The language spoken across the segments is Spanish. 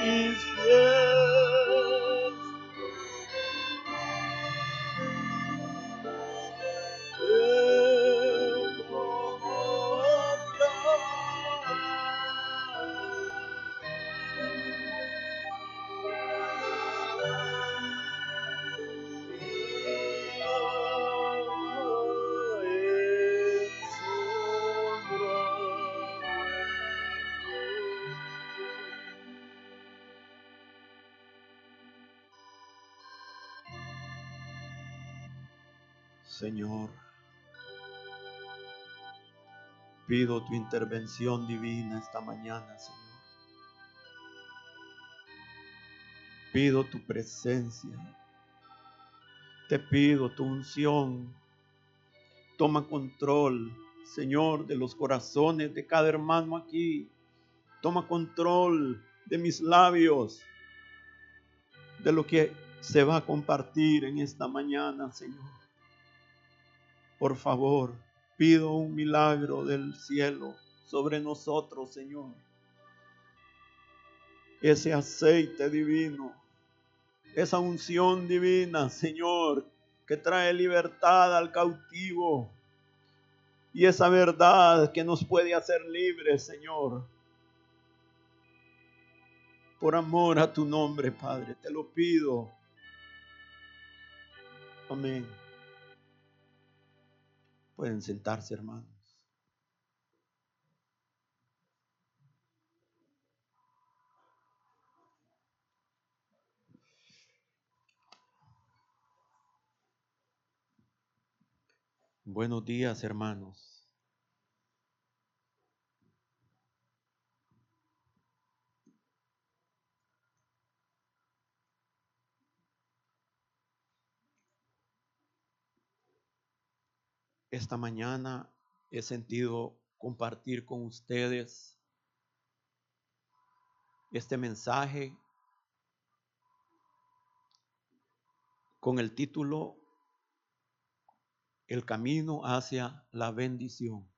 mis pies. Señor, pido tu intervención divina esta mañana, Señor. Pido tu presencia. Te pido tu unción. Toma control, Señor, de los corazones de cada hermano aquí. Toma control de mis labios, de lo que se va a compartir en esta mañana, Señor. Por favor, pido un milagro del cielo sobre nosotros, Señor. Ese aceite divino, esa unción divina, Señor, que trae libertad al cautivo. Y esa verdad que nos puede hacer libres, Señor. Por amor a tu nombre, Padre, te lo pido. Amén. Pueden sentarse, hermanos. Buenos días, hermanos. Esta mañana he sentido compartir con ustedes este mensaje con el título El camino hacia la bendición.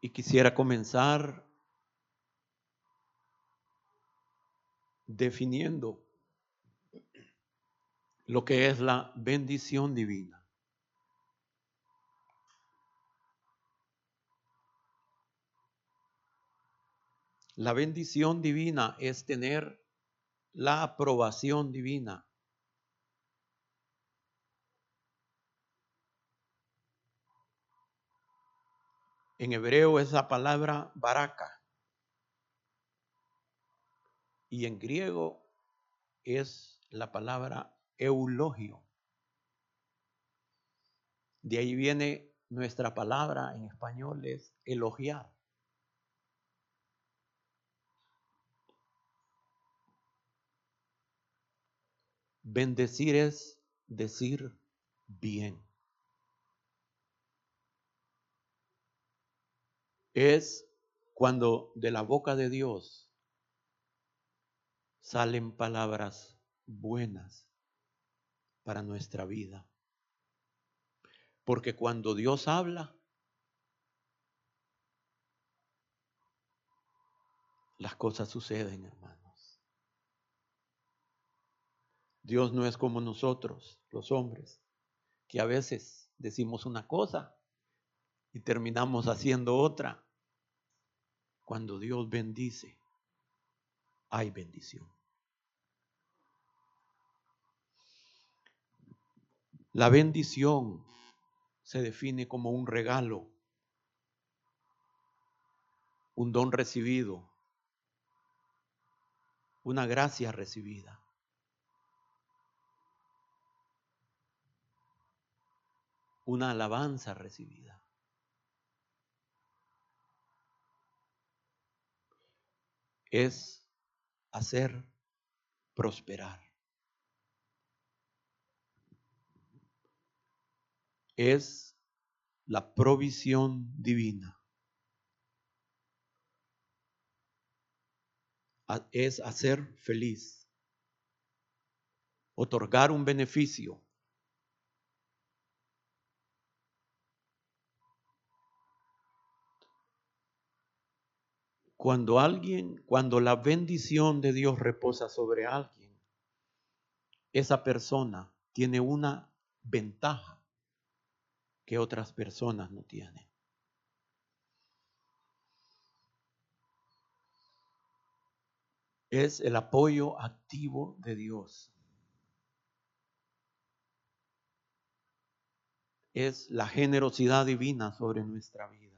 Y quisiera comenzar definiendo lo que es la bendición divina. La bendición divina es tener la aprobación divina. En hebreo es la palabra baraka y en griego es la palabra eulogio. De ahí viene nuestra palabra en español es elogiar. Bendecir es decir bien. Es cuando de la boca de Dios salen palabras buenas para nuestra vida. Porque cuando Dios habla, las cosas suceden, hermanos. Dios no es como nosotros, los hombres, que a veces decimos una cosa y terminamos haciendo otra. Cuando Dios bendice, hay bendición. La bendición se define como un regalo, un don recibido, una gracia recibida. Una alabanza recibida. Es hacer prosperar. es la provisión divina. Es hacer feliz, otorgar un beneficio. Cuando alguien, cuando la bendición de Dios reposa sobre alguien, esa persona tiene una ventaja que otras personas no tienen. Es el apoyo activo de Dios. Es la generosidad divina sobre nuestra vida.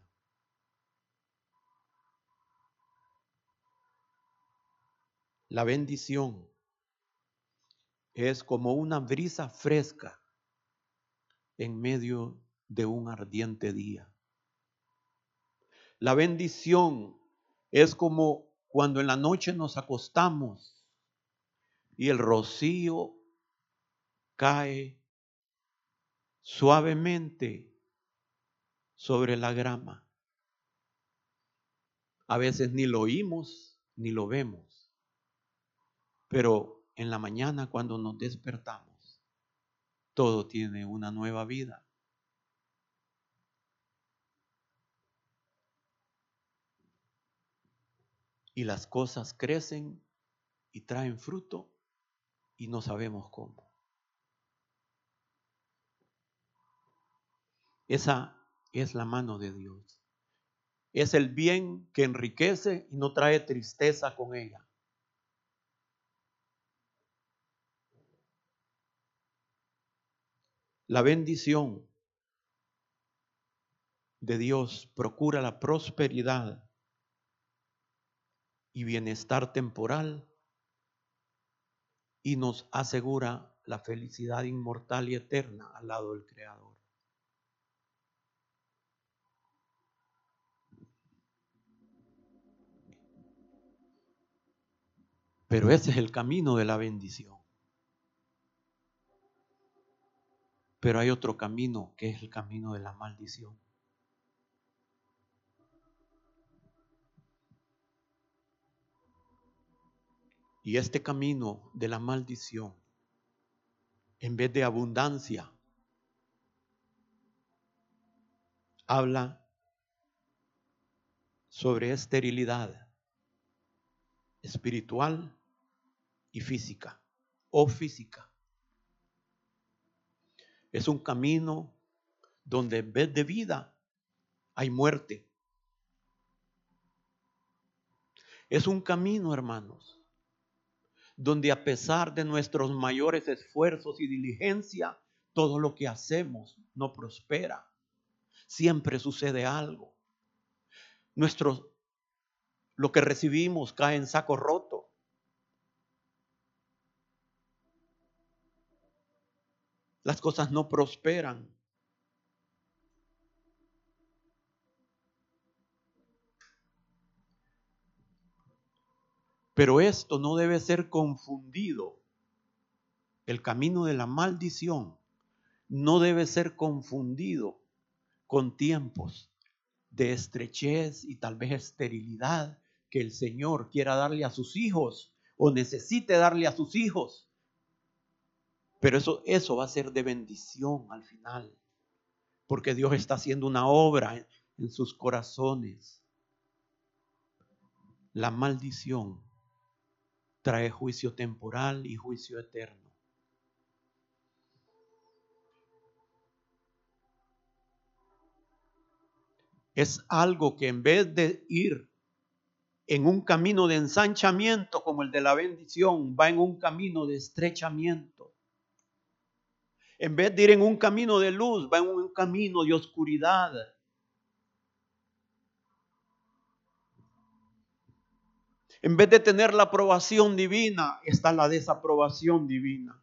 La bendición es como una brisa fresca en medio de un ardiente día. La bendición es como cuando en la noche nos acostamos y el rocío cae suavemente sobre la grama. A veces ni lo oímos ni lo vemos. Pero en la mañana cuando nos despertamos, todo tiene una nueva vida. Y las cosas crecen y traen fruto y no sabemos cómo. Esa es la mano de Dios. Es el bien que enriquece y no trae tristeza con ella. La bendición de Dios procura la prosperidad y bienestar temporal y nos asegura la felicidad inmortal y eterna al lado del Creador. Pero ese es el camino de la bendición. Pero hay otro camino que es el camino de la maldición. Y este camino de la maldición, en vez de abundancia, habla sobre esterilidad espiritual y física, o física. Es un camino donde en vez de vida hay muerte. Es un camino, hermanos, donde a pesar de nuestros mayores esfuerzos y diligencia, todo lo que hacemos no prospera. Siempre sucede algo. Nuestro, lo que recibimos cae en saco roto. las cosas no prosperan. Pero esto no debe ser confundido. El camino de la maldición no debe ser confundido con tiempos de estrechez y tal vez esterilidad que el Señor quiera darle a sus hijos o necesite darle a sus hijos. Pero eso, eso va a ser de bendición al final, porque Dios está haciendo una obra en, en sus corazones. La maldición trae juicio temporal y juicio eterno. Es algo que en vez de ir en un camino de ensanchamiento como el de la bendición, va en un camino de estrechamiento. En vez de ir en un camino de luz, va en un camino de oscuridad. En vez de tener la aprobación divina, está la desaprobación divina.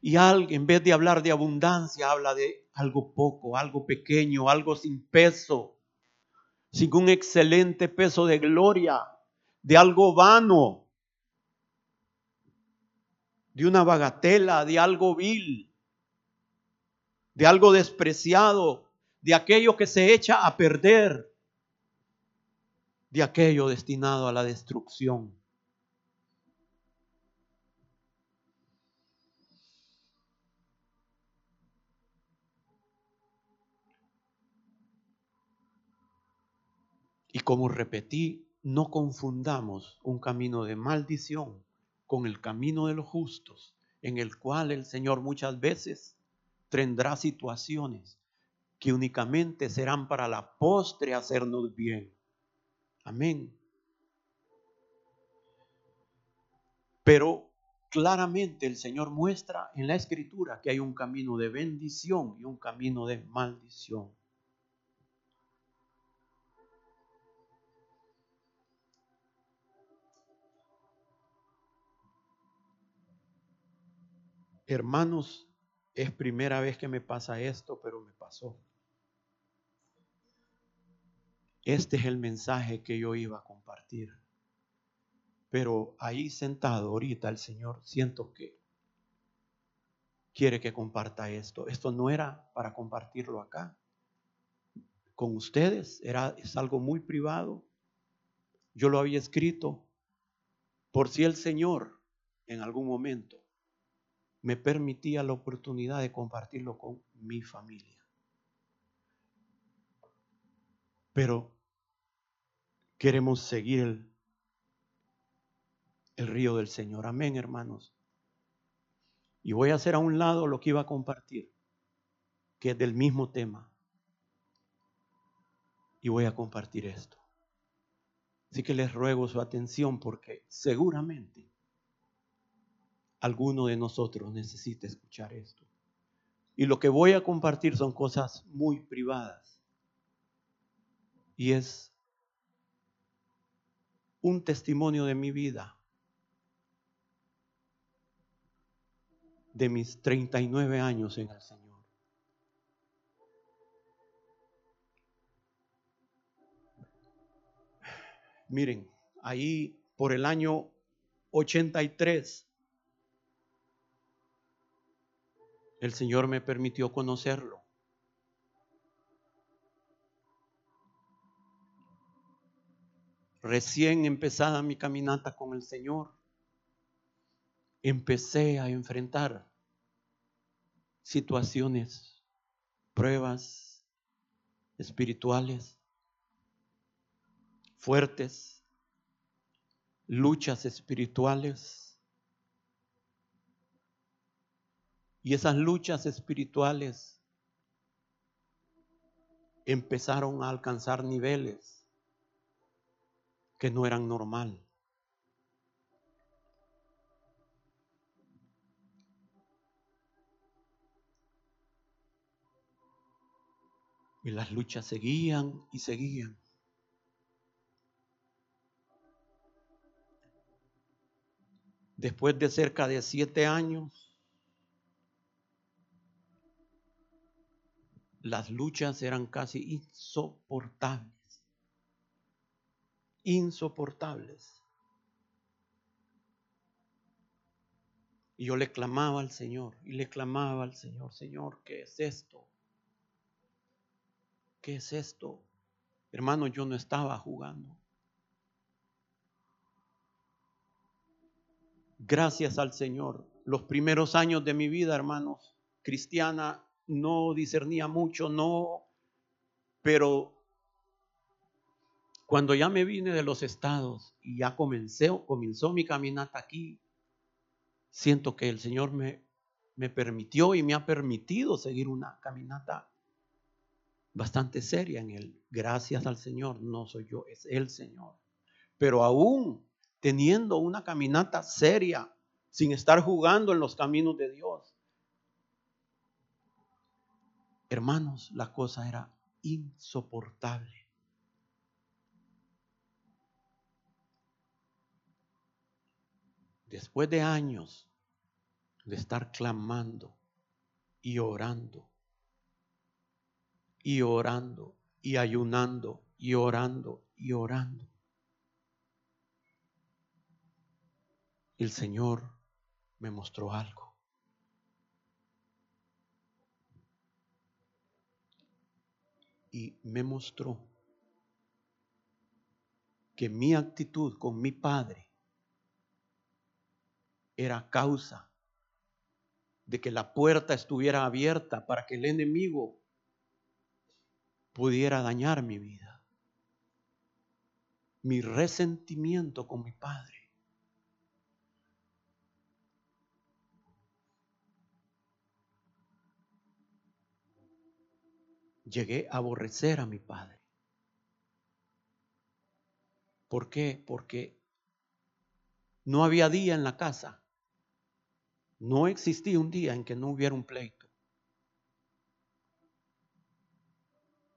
Y alguien, en vez de hablar de abundancia, habla de algo poco, algo pequeño, algo sin peso, sin un excelente peso de gloria, de algo vano de una bagatela, de algo vil, de algo despreciado, de aquello que se echa a perder, de aquello destinado a la destrucción. Y como repetí, no confundamos un camino de maldición con el camino de los justos, en el cual el Señor muchas veces tendrá situaciones que únicamente serán para la postre hacernos bien. Amén. Pero claramente el Señor muestra en la escritura que hay un camino de bendición y un camino de maldición. Hermanos, es primera vez que me pasa esto, pero me pasó. Este es el mensaje que yo iba a compartir. Pero ahí sentado ahorita el Señor siento que quiere que comparta esto. Esto no era para compartirlo acá con ustedes, era es algo muy privado. Yo lo había escrito por si el Señor en algún momento me permitía la oportunidad de compartirlo con mi familia. Pero queremos seguir el, río del Señor. Amén, hermanos. Y voy a hacer a un lado lo que iba a compartir, que es del mismo tema. Y voy a compartir esto. Así que les ruego su atención porque seguramente alguno de nosotros necesita escuchar esto. Y lo que voy a compartir son cosas muy privadas. Y es un testimonio de mi vida, de mis 39 años en el Señor. Miren, ahí por el año 83 el Señor me permitió conocerlo. Recién empezada mi caminata con el Señor, empecé a enfrentar situaciones, pruebas espirituales fuertes, luchas espirituales. Y esas luchas espirituales empezaron a alcanzar niveles que no eran normal. Y las luchas seguían y seguían. Después de cerca de siete años, las luchas eran casi insoportables. Insoportables. Y yo le clamaba al Señor, y le clamaba al Señor, Señor, ¿qué es esto? ¿Qué es esto? Hermano, yo no estaba jugando. Gracias al Señor. Los primeros años de mi vida, hermanos, cristiana, no discernía mucho, no, pero cuando ya me vine de los estados y ya comencé, comenzó mi caminata aquí, siento que el Señor me, me permitió y me ha permitido seguir una caminata bastante seria en Él. Gracias al Señor, no soy yo, es el Señor. Pero aún teniendo una caminata seria, sin estar jugando en los caminos de Dios, Hermanos, la cosa era insoportable. Después de años de estar clamando y orando, y orando, y ayunando, y orando, y orando, el Señor me mostró algo. y me mostró que mi actitud con mi padre era causa de que la puerta estuviera abierta para que el enemigo pudiera dañar mi vida. mi resentimiento con mi padre. Llegué a aborrecer a mi padre. ¿Por qué? Porque no había día en la casa. No existía un día en que no hubiera un pleito.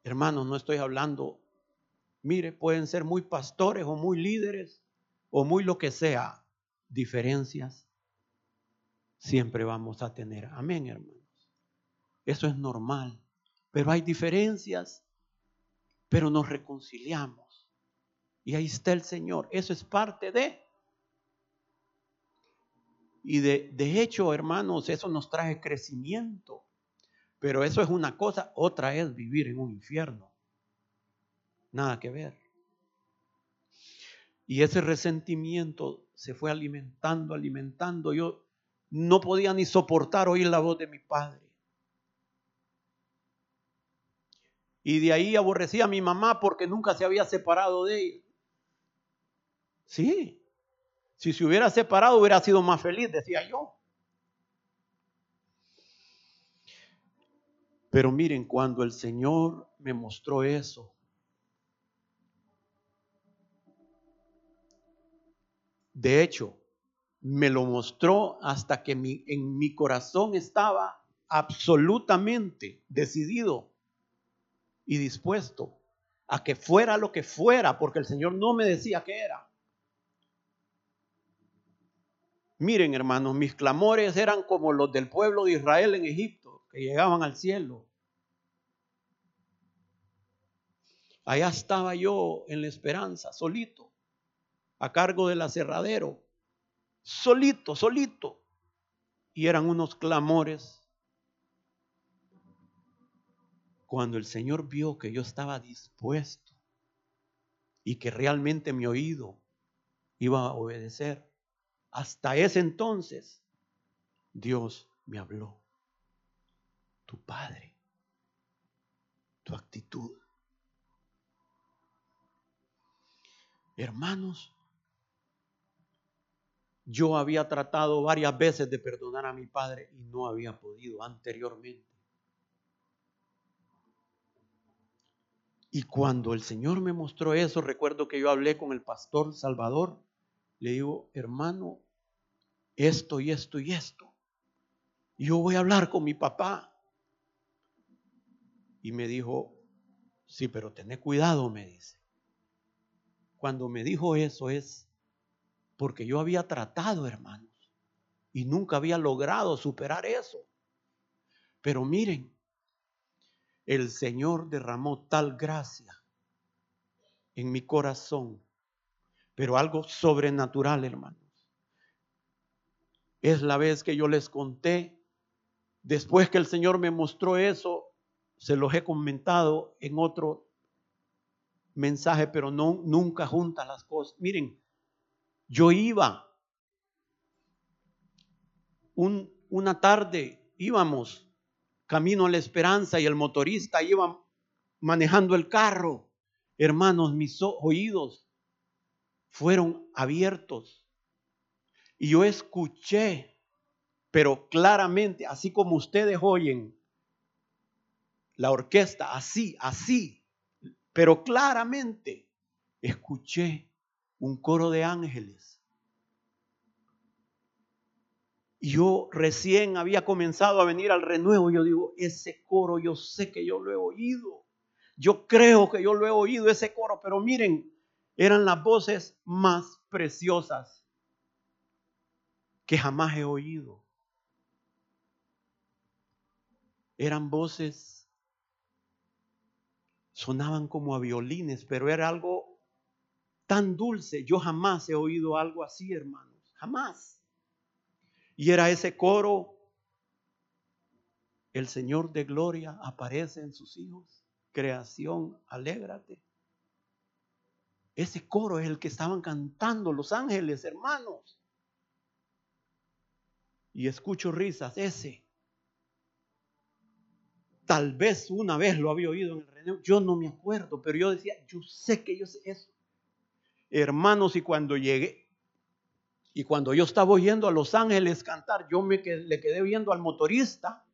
Hermanos, no estoy hablando, mire, pueden ser muy pastores o muy líderes o muy lo que sea. Diferencias siempre vamos a tener. Amén, hermanos. Eso es normal. Pero hay diferencias, pero nos reconciliamos. Y ahí está el Señor. Eso es parte de. Y de, de hecho, hermanos, eso nos trae crecimiento. Pero eso es una cosa, otra es vivir en un infierno. Nada que ver. Y ese resentimiento se fue alimentando, alimentando. Yo no podía ni soportar oír la voz de mi padre. Y de ahí aborrecía a mi mamá porque nunca se había separado de ella. Sí, si se hubiera separado hubiera sido más feliz, decía yo. Pero miren, cuando el Señor me mostró eso, de hecho, me lo mostró hasta que en mi corazón estaba absolutamente decidido y dispuesto a que fuera lo que fuera, porque el Señor no me decía qué era. Miren, hermanos, mis clamores eran como los del pueblo de Israel en Egipto que llegaban al cielo. Allá estaba yo en la esperanza, solito, a cargo del aserradero, solito, solito. Y eran unos clamores. Cuando el Señor vio que yo estaba dispuesto y que realmente mi oído iba a obedecer, hasta ese entonces Dios me habló tu Padre, tu actitud. Hermanos, yo había tratado varias veces de perdonar a mi padre y no había podido anteriormente. Y cuando el Señor me mostró eso, recuerdo que yo hablé con el pastor Salvador, le digo, hermano, esto y esto y esto. yo voy a hablar con mi papá. Y me dijo, sí, pero tené cuidado, me dice. Cuando me dijo eso es porque yo había tratado, hermanos, y nunca había logrado superar eso. Pero miren, el Señor derramó tal gracia en mi corazón, pero algo sobrenatural, hermanos. Es la vez que yo les conté, después que el Señor me mostró eso, se los he comentado en otro mensaje, pero no, nunca juntas las cosas. Miren, yo iba una tarde, íbamos camino a la esperanza y el motorista iba manejando el carro. Hermanos, mis oídos fueron abiertos y yo escuché, pero claramente, así como ustedes oyen la orquesta, así, así. Pero claramente escuché un coro de ángeles. Y yo recién había comenzado a venir al renuevo. Yo digo, ese coro yo sé que yo lo he oído. Yo creo que yo lo he oído, ese coro. Pero miren, eran las voces más preciosas que jamás he oído. Eran voces sonaban como a violines, pero era algo tan dulce. Yo jamás he oído algo así, hermanos, jamás. Y era ese coro, el Señor de gloria aparece en sus hijos, creación, alégrate. Ese coro es el que estaban cantando los ángeles, hermanos. Y escucho risas, ese. Tal vez una vez lo había oído en el reino, yo no me acuerdo, pero yo decía, yo sé que yo sé eso. Hermanos, y cuando llegué, y cuando yo estaba oyendo a Los Ángeles cantar, yo me le quedé viendo al motorista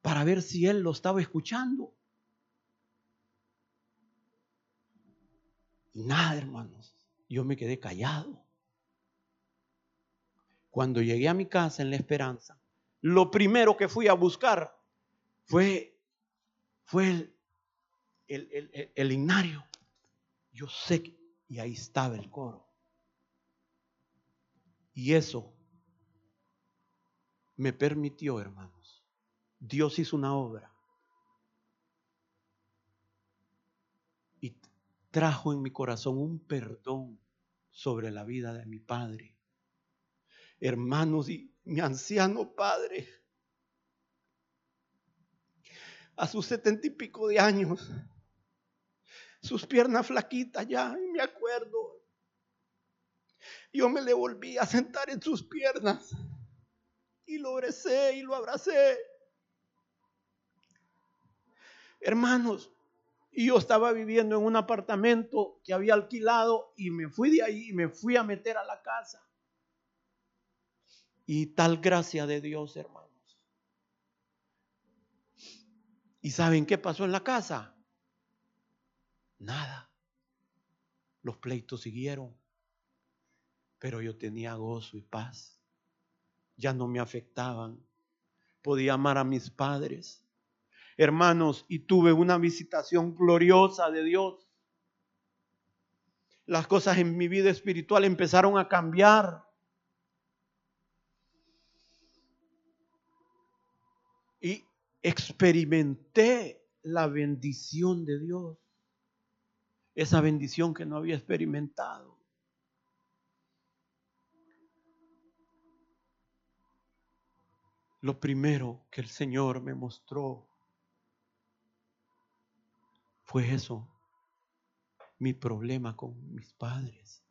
para ver si él lo estaba escuchando. Y nada, hermanos, yo me quedé callado. Cuando llegué a mi casa en la esperanza, lo primero que fui a buscar fue, fue el, el, el, el. Yo sé que, y ahí estaba el coro. Y eso me permitió, hermanos. Dios hizo una obra. Trajo en mi corazón un perdón sobre la vida de mi padre. Hermanos y mi anciano padre, a sus setenta y pico de años, sus piernas flaquitas ya, y me acuerdo. Yo me le volví a sentar en sus piernas y lo abracé y lo abracé. Hermanos, y yo estaba viviendo en un apartamento que había alquilado y me fui de ahí y me fui a meter a la casa. Y tal gracia de Dios, hermanos. ¿Y saben qué pasó en la casa? Nada. Los pleitos siguieron. Pero yo tenía gozo y paz. Ya no me afectaban. Podía amar a mis padres. Hermanos, y tuve una visitación gloriosa de Dios. Las cosas en mi vida espiritual empezaron a cambiar. Y experimenté la bendición de Dios esa bendición que no había experimentado. Lo primero que el Señor me mostró fue eso, mi problema con mis padres.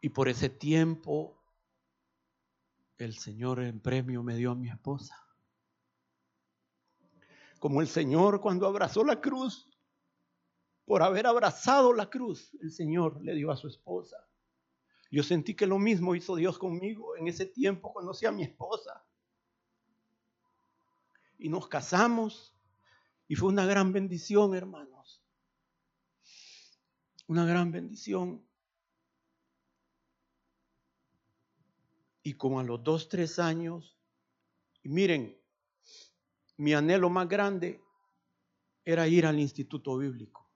Y por ese tiempo el Señor en premio me dio a mi esposa como el Señor cuando abrazó la cruz, por haber abrazado la cruz, el Señor le dio a su esposa. Yo sentí que lo mismo hizo Dios conmigo. En ese tiempo conocí a mi esposa. Y nos casamos. Y fue una gran bendición, hermanos. Una gran bendición. Y como a los dos, tres años, y miren, mi anhelo más grande era ir al instituto bíblico.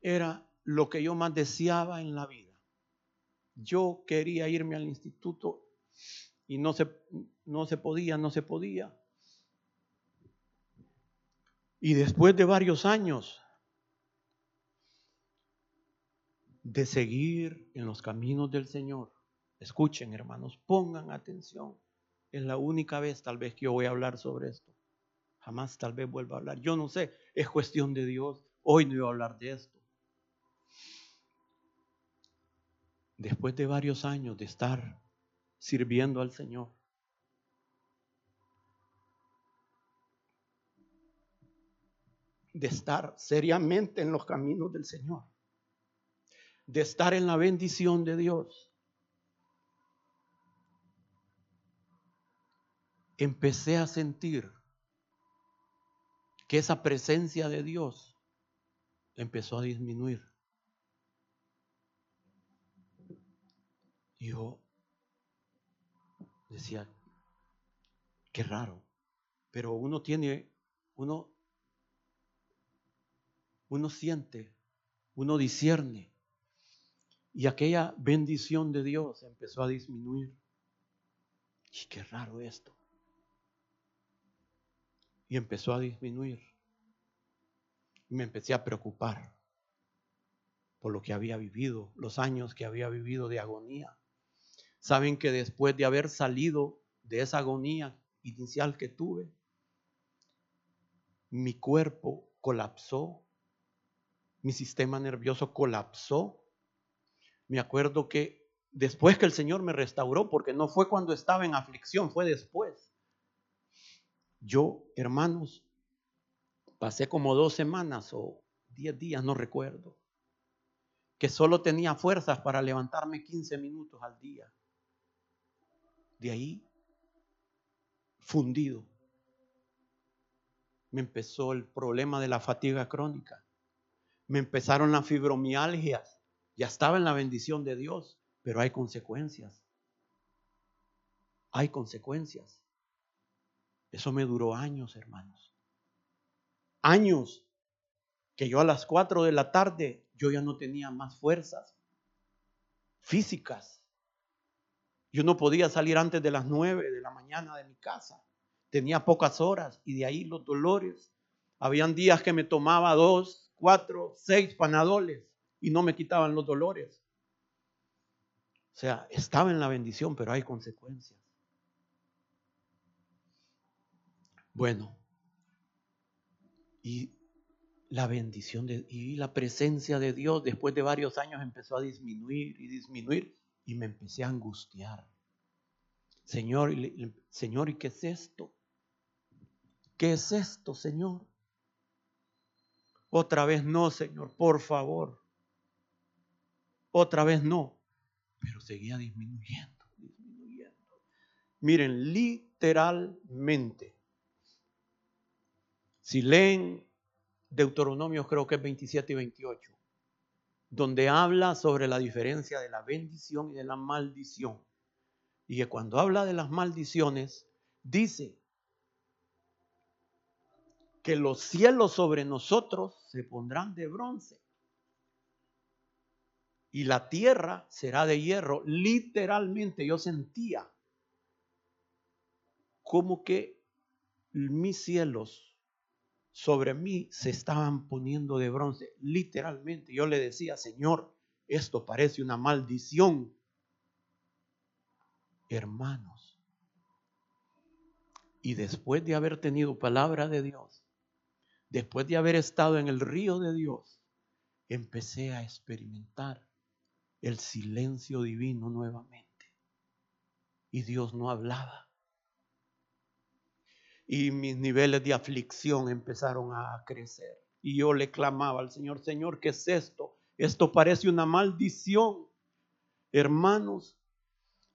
Era lo que yo más deseaba en la vida. Yo quería irme al instituto y no se, no se podía, no se podía. Y después de varios años de seguir en los caminos del Señor, escuchen hermanos, pongan atención. Es la única vez tal vez que yo voy a hablar sobre esto. Jamás tal vez vuelva a hablar. Yo no sé, es cuestión de Dios. Hoy no iba a hablar de esto. Después de varios años de estar sirviendo al Señor, de estar seriamente en los caminos del Señor, de estar en la bendición de Dios, empecé a sentir que esa presencia de Dios empezó a disminuir. Yo decía, qué raro, pero uno tiene, uno, uno siente, uno discierne, y aquella bendición de Dios empezó a disminuir. Y qué raro esto y empezó a disminuir. Y me empecé a preocupar por lo que había vivido, los años que había vivido de agonía. Saben que después de haber salido de esa agonía inicial que tuve, mi cuerpo colapsó, mi sistema nervioso colapsó. Me acuerdo que después que el Señor me restauró, porque no fue cuando estaba en aflicción, fue después yo, hermanos, pasé como dos semanas o diez días, no recuerdo, que solo tenía fuerzas para levantarme 15 minutos al día. De ahí, fundido, me empezó el problema de la fatiga crónica. Me empezaron las fibromialgias. Ya estaba en la bendición de Dios, pero hay consecuencias. Hay consecuencias. Eso me duró años, hermanos. Años que yo a las 4 de la tarde yo ya no tenía más fuerzas físicas. Yo no podía salir antes de las 9 de la mañana de mi casa tenía pocas horas y de ahí los dolores. Habían días que me tomaba dos, cuatro, seis panadoles y no me quitaban los dolores. O sea, estaba en la bendición, pero hay consecuencias. Bueno, y la bendición de, y la presencia de Dios después de varios años empezó a disminuir y disminuir y me empecé a angustiar. Señor, Señor, ¿y qué es esto? ¿Qué es esto, Señor? Otra vez no, Señor, por favor. Otra vez no. Pero seguía disminuyendo, disminuyendo. Miren, literalmente, si leen Deuteronomio, creo que es 27 y 28, donde habla sobre la diferencia de la bendición y de la maldición. Y que cuando habla de las maldiciones, dice que los cielos sobre nosotros se pondrán de bronce y la tierra será de hierro. Literalmente yo sentía como que mis cielos sobre mí se estaban poniendo de bronce. Literalmente yo le decía, Señor, esto parece una maldición. Hermanos, y después de haber tenido palabra de Dios, después de haber estado en el río de Dios, empecé a experimentar el silencio divino nuevamente. Y Dios no hablaba. Y mis niveles de aflicción empezaron a crecer. Y yo le clamaba al Señor, Señor, ¿qué es esto? Esto parece una maldición. Hermanos,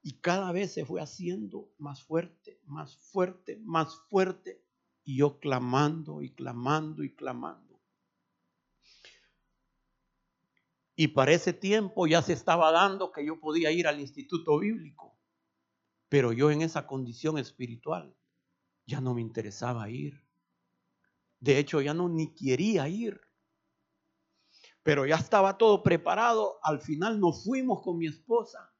y cada vez se fue haciendo más fuerte, más fuerte, más fuerte y yo clamando y clamando y clamando. Y para ese tiempo ya se estaba dando que yo podía ir al instituto bíblico, pero yo en esa condición espiritual ya no me interesaba ir. De hecho, ya no ni quería ir. Pero ya estaba todo preparado. Al final nos fuimos con mi esposa.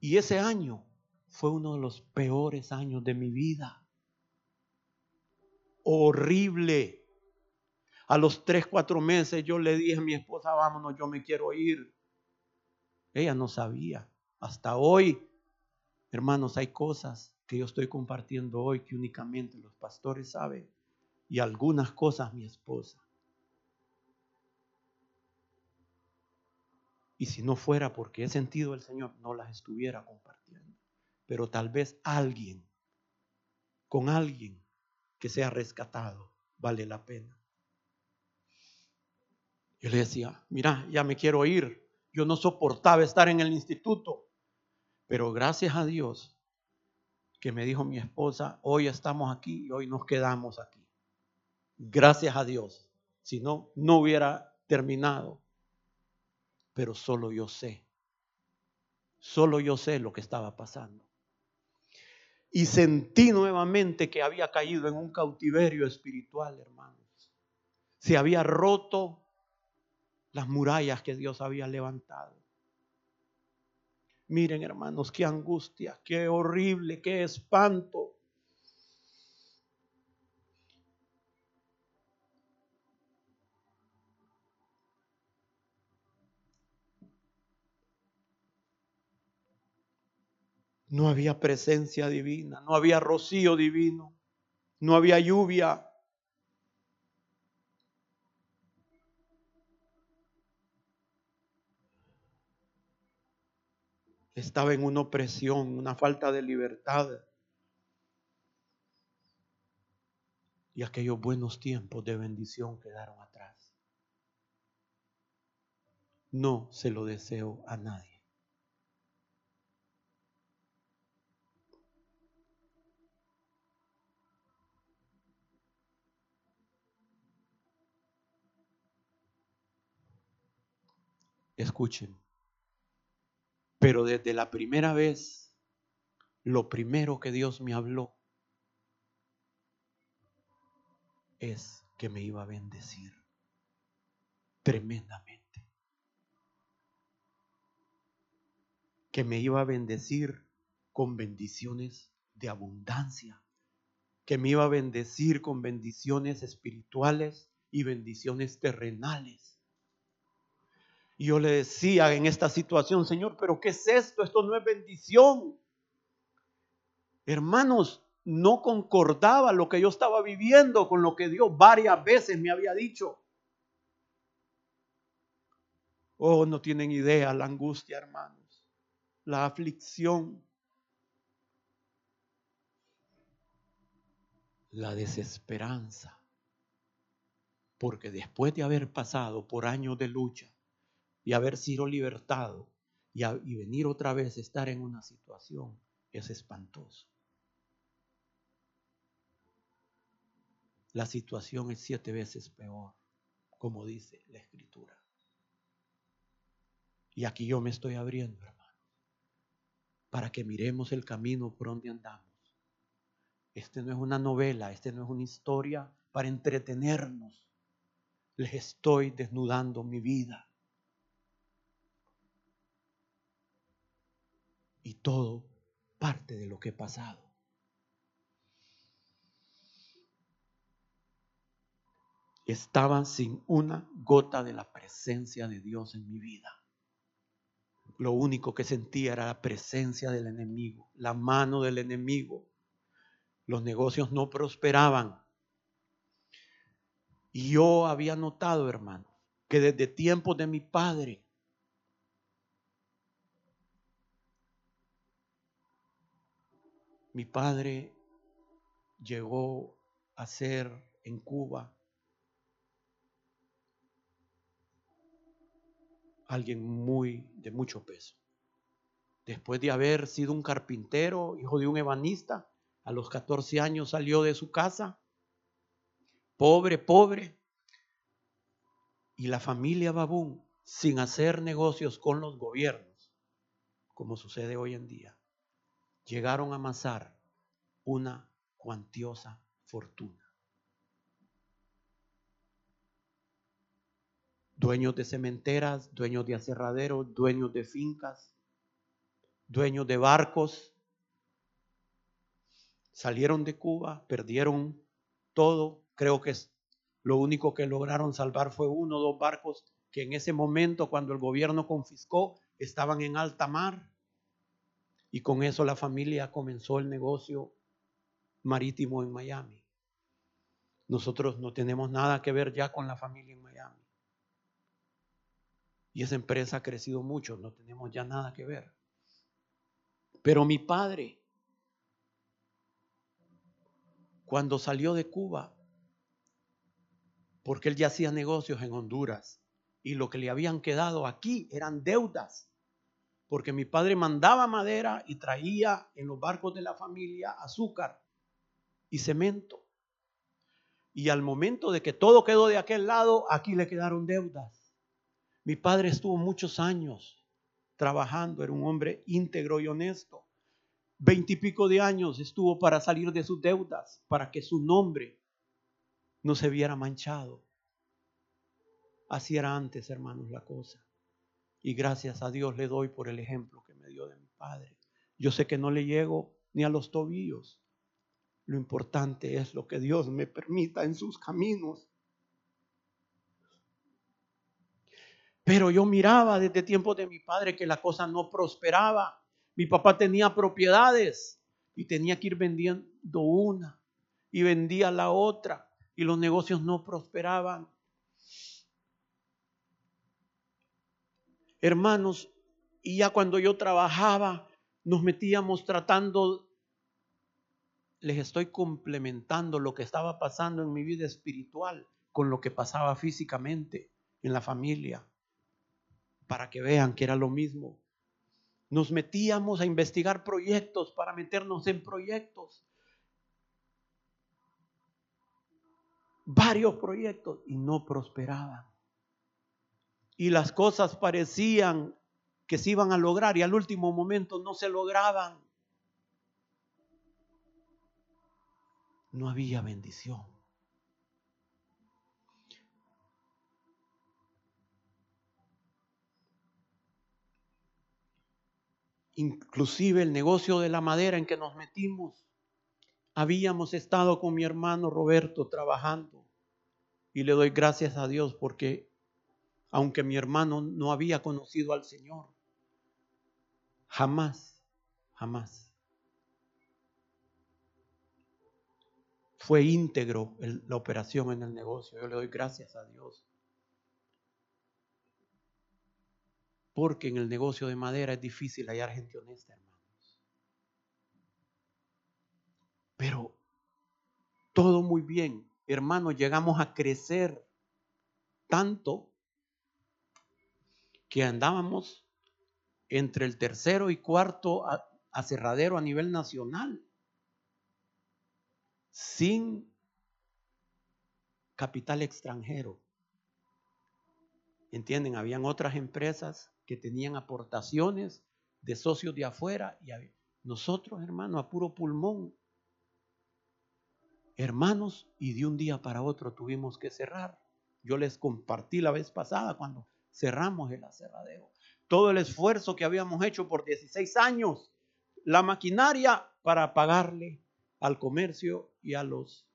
Y ese año fue uno de los peores años de mi vida horrible. A los tres, cuatro meses yo le dije a mi esposa, vámonos, yo me quiero ir. Ella no sabía. Hasta hoy, hermanos, hay cosas que yo estoy compartiendo hoy que únicamente los pastores saben. Y algunas cosas mi esposa. Y si no fuera porque he sentido el Señor, no las estuviera compartiendo. Pero tal vez alguien, con alguien sea rescatado, vale la pena. Yo le decía, mira, ya me quiero ir. Yo no soportaba estar en el instituto. Pero gracias a Dios que me dijo mi esposa, hoy estamos aquí y hoy nos quedamos aquí. Gracias a Dios. Si no, no hubiera terminado. Pero solo yo sé. Solo yo sé lo que estaba pasando y sentí nuevamente que había caído en un cautiverio espiritual, hermanos. Se había roto las murallas que Dios había levantado. Miren, hermanos, qué angustia, qué horrible, qué espanto. No había presencia divina, no había rocío divino, no había lluvia. Estaba en una opresión, una falta de libertad. Y aquellos buenos tiempos de bendición quedaron atrás. No se lo deseo a nadie. Escuchen. Pero desde la primera vez, lo primero que Dios me habló es que me iba a bendecir tremendamente. Que me iba a bendecir con bendiciones de abundancia. Que me iba a bendecir con bendiciones espirituales y bendiciones terrenales. Y yo le decía en esta situación, Señor, pero ¿qué es esto? Esto no es bendición. Hermanos, no concordaba lo que yo estaba viviendo con lo que Dios varias veces me había dicho. Oh, no tienen idea la angustia, hermanos, la aflicción, la desesperanza. Porque después de haber pasado por años de lucha, y haber sido libertado y, venir otra vez a estar en una situación es espantoso. La situación es siete veces peor, como dice la escritura. Y aquí yo me estoy abriendo, hermano, para que miremos el camino por donde andamos. Este no es una novela, este no es una historia para entretenernos. Les estoy desnudando mi vida. Y todo parte de lo que he pasado. Estaba sin una gota de la presencia de Dios en mi vida. Lo único que sentía era la presencia del enemigo, la mano del enemigo. Los negocios no prosperaban. Y yo había notado, hermano, que desde tiempos de mi padre, Mi padre llegó a ser en Cuba alguien muy de mucho peso. Después de haber sido un carpintero, hijo de un ebanista, a los 14 años salió de su casa, pobre, pobre, y la familia Babún, sin hacer negocios con los gobiernos, como sucede hoy en día, llegaron a amasar una cuantiosa fortuna. Dueños de cementeras, dueños de aserraderos, dueños de fincas, dueños de barcos, salieron de Cuba, perdieron todo. Creo que lo único que lograron salvar fue uno o dos barcos que en ese momento, cuando el gobierno confiscó, estaban en alta mar. Y con eso la familia comenzó el negocio marítimo en Miami. Nosotros no tenemos nada que ver ya con la familia en Miami. Y esa empresa ha crecido mucho, no tenemos ya nada que ver. Pero mi padre, cuando salió de Cuba, porque él ya hacía negocios en Honduras, y lo que le habían quedado aquí eran deudas porque mi padre mandaba madera y traía en los barcos de la familia azúcar y cemento. Y al momento de que todo quedó de aquel lado, aquí le quedaron deudas. Mi padre estuvo muchos años trabajando, era un hombre íntegro y honesto. Veintipico de años estuvo para salir de sus deudas, para que su nombre no se viera manchado. Así era antes, hermanos, la cosa. Y gracias a Dios le doy por el ejemplo que me dio de mi padre. Yo sé que no le llego ni a los tobillos. Lo importante es lo que Dios me permita en sus caminos. Pero yo miraba desde tiempo de mi padre que la cosa no prosperaba. Mi papá tenía propiedades y tenía que ir vendiendo una y vendía la otra y los negocios no prosperaban. Hermanos, y ya cuando yo trabajaba, nos metíamos tratando les estoy complementando lo que estaba pasando en mi vida espiritual con lo que pasaba físicamente en la familia, para que vean que era lo mismo. Nos metíamos a investigar proyectos para meternos en proyectos. Varios proyectos y no prosperaban. Y las cosas parecían que se iban a lograr y al último momento no se lograban. No había bendición. Inclusive el negocio de la madera en que nos metimos, habíamos estado con mi hermano Roberto trabajando y le doy gracias a Dios porque aunque mi hermano no había conocido al Señor, jamás, jamás fue íntegro la operación en el negocio. Yo le doy gracias a Dios. Porque en el negocio de madera es difícil hallar gente honesta, hermanos. Pero todo muy bien, hermanos, llegamos a crecer tanto que andábamos entre el tercero y cuarto aserradero a nivel nacional, sin capital extranjero. ¿Entienden? Habían otras empresas que tenían aportaciones de socios de afuera y nosotros, hermanos, a puro pulmón, hermanos, y de un día para otro tuvimos que cerrar. Yo les compartí la vez pasada cuando cerramos el aserradero. Todo el esfuerzo que habíamos hecho por 16 años, la maquinaria para pagarle al comercio y a los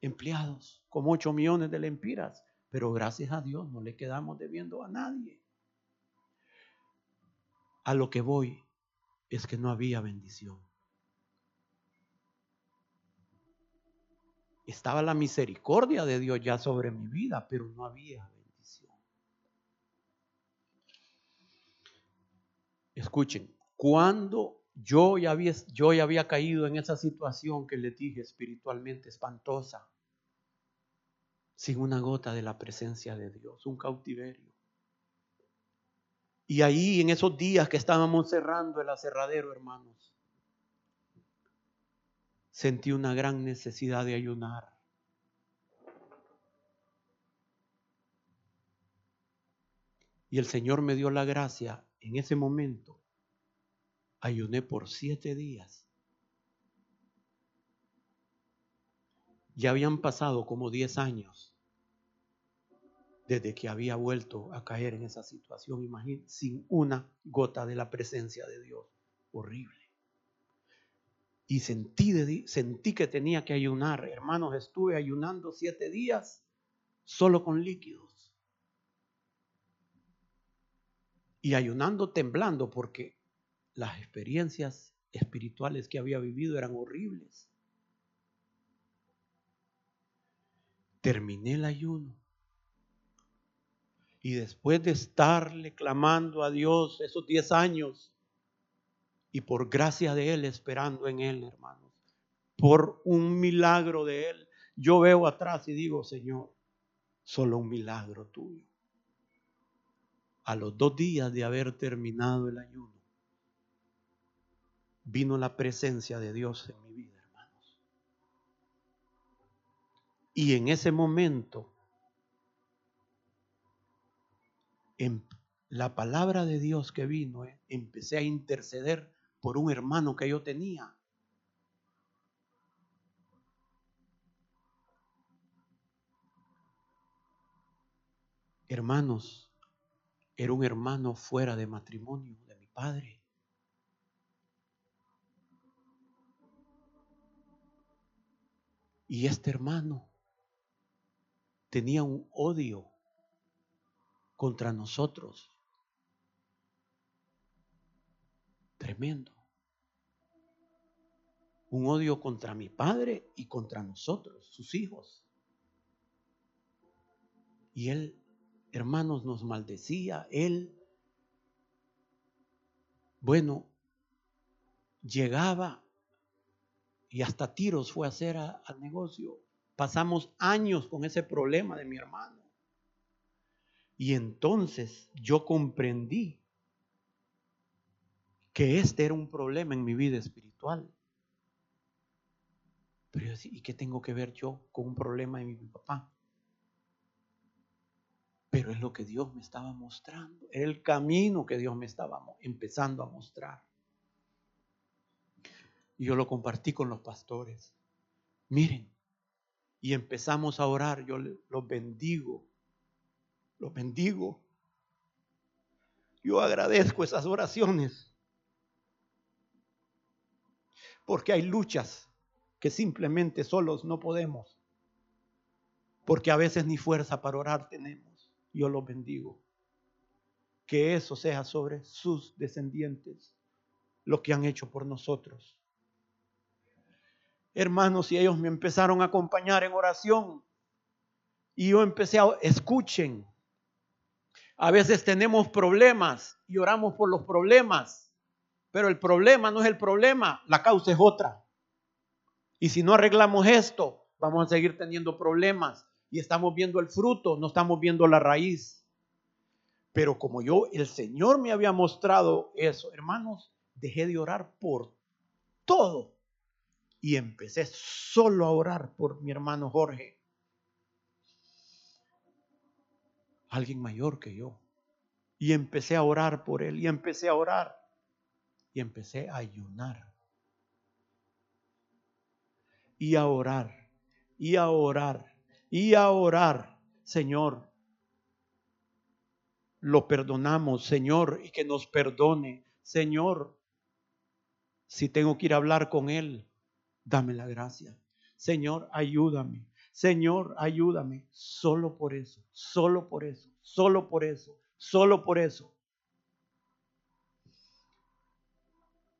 empleados, como 8 millones de lempiras. Pero gracias a Dios no le quedamos debiendo a nadie. A lo que voy es que no había bendición. Estaba la misericordia de Dios ya sobre mi vida, pero no había Escuchen, cuando yo ya, había, caído en esa situación que les dije espiritualmente espantosa, sin una gota de la presencia de Dios, un cautiverio. Y ahí en esos días que estábamos cerrando el aserradero, hermanos, sentí una gran necesidad de ayunar. Y el Señor me dio la gracia en ese momento ayuné por siete días. Ya habían pasado como diez años desde que había vuelto a caer en esa situación, imagínense, sin una gota de la presencia de Dios. Horrible. Y sentí, sentí que tenía que ayunar. Hermanos, estuve ayunando siete días solo con líquidos. Y ayunando, temblando, porque las experiencias espirituales que había vivido eran horribles. Terminé el ayuno. Y después de estarle clamando a Dios esos 10 años, y por gracia de Él, esperando en Él, hermanos, por un milagro de Él, yo veo atrás y digo, Señor, solo un milagro tuyo a los dos días de haber terminado el ayuno, vino la presencia de Dios en mi vida, hermanos. Y en ese momento, en la palabra de Dios que vino, eh, empecé a interceder por un hermano que yo tenía. Hermanos, era un hermano fuera de matrimonio de mi padre. Y este hermano tenía un odio contra nosotros. Tremendo. Un odio contra mi padre y contra nosotros, sus hijos. Y él hermanos, nos maldecía. Él, bueno, llegaba Y hasta tiros fue a hacer al negocio. Pasamos años con ese problema de mi hermano. Y entonces yo comprendí que este era un problema en mi vida espiritual. Pero yo ¿y qué tengo que ver yo con un problema de mi papá? Pero es lo que Dios me estaba mostrando, era el camino que Dios me estaba empezando a mostrar. Y yo lo compartí con los pastores. Miren, y empezamos a orar, yo los bendigo, los bendigo. Yo agradezco esas oraciones. Porque hay luchas que simplemente solos no podemos. Porque a veces ni fuerza para orar tenemos. Yo los bendigo. Que eso sea sobre sus descendientes, lo que han hecho por nosotros. Hermanos, y ellos me empezaron a acompañar en oración. Y yo empecé a, escuchen, a veces tenemos problemas y oramos por los problemas, pero el problema no es el problema, la causa es otra. Y si no arreglamos esto, vamos a seguir teniendo problemas y estamos viendo el fruto, no estamos viendo la raíz. Pero como yo, el Señor me había mostrado eso, hermanos, dejé de orar por todo y empecé solo a orar por mi hermano Jorge. Alguien mayor que yo. Y empecé a orar por él y empecé a orar y empecé a ayunar. Y a orar, y a orar, y a orar, Señor. Lo perdonamos, Señor, y que nos perdone, Señor. Si tengo que ir a hablar con Él, dame la gracia. Señor, ayúdame. Señor, ayúdame. Solo por eso, solo por eso, solo por eso, solo por eso.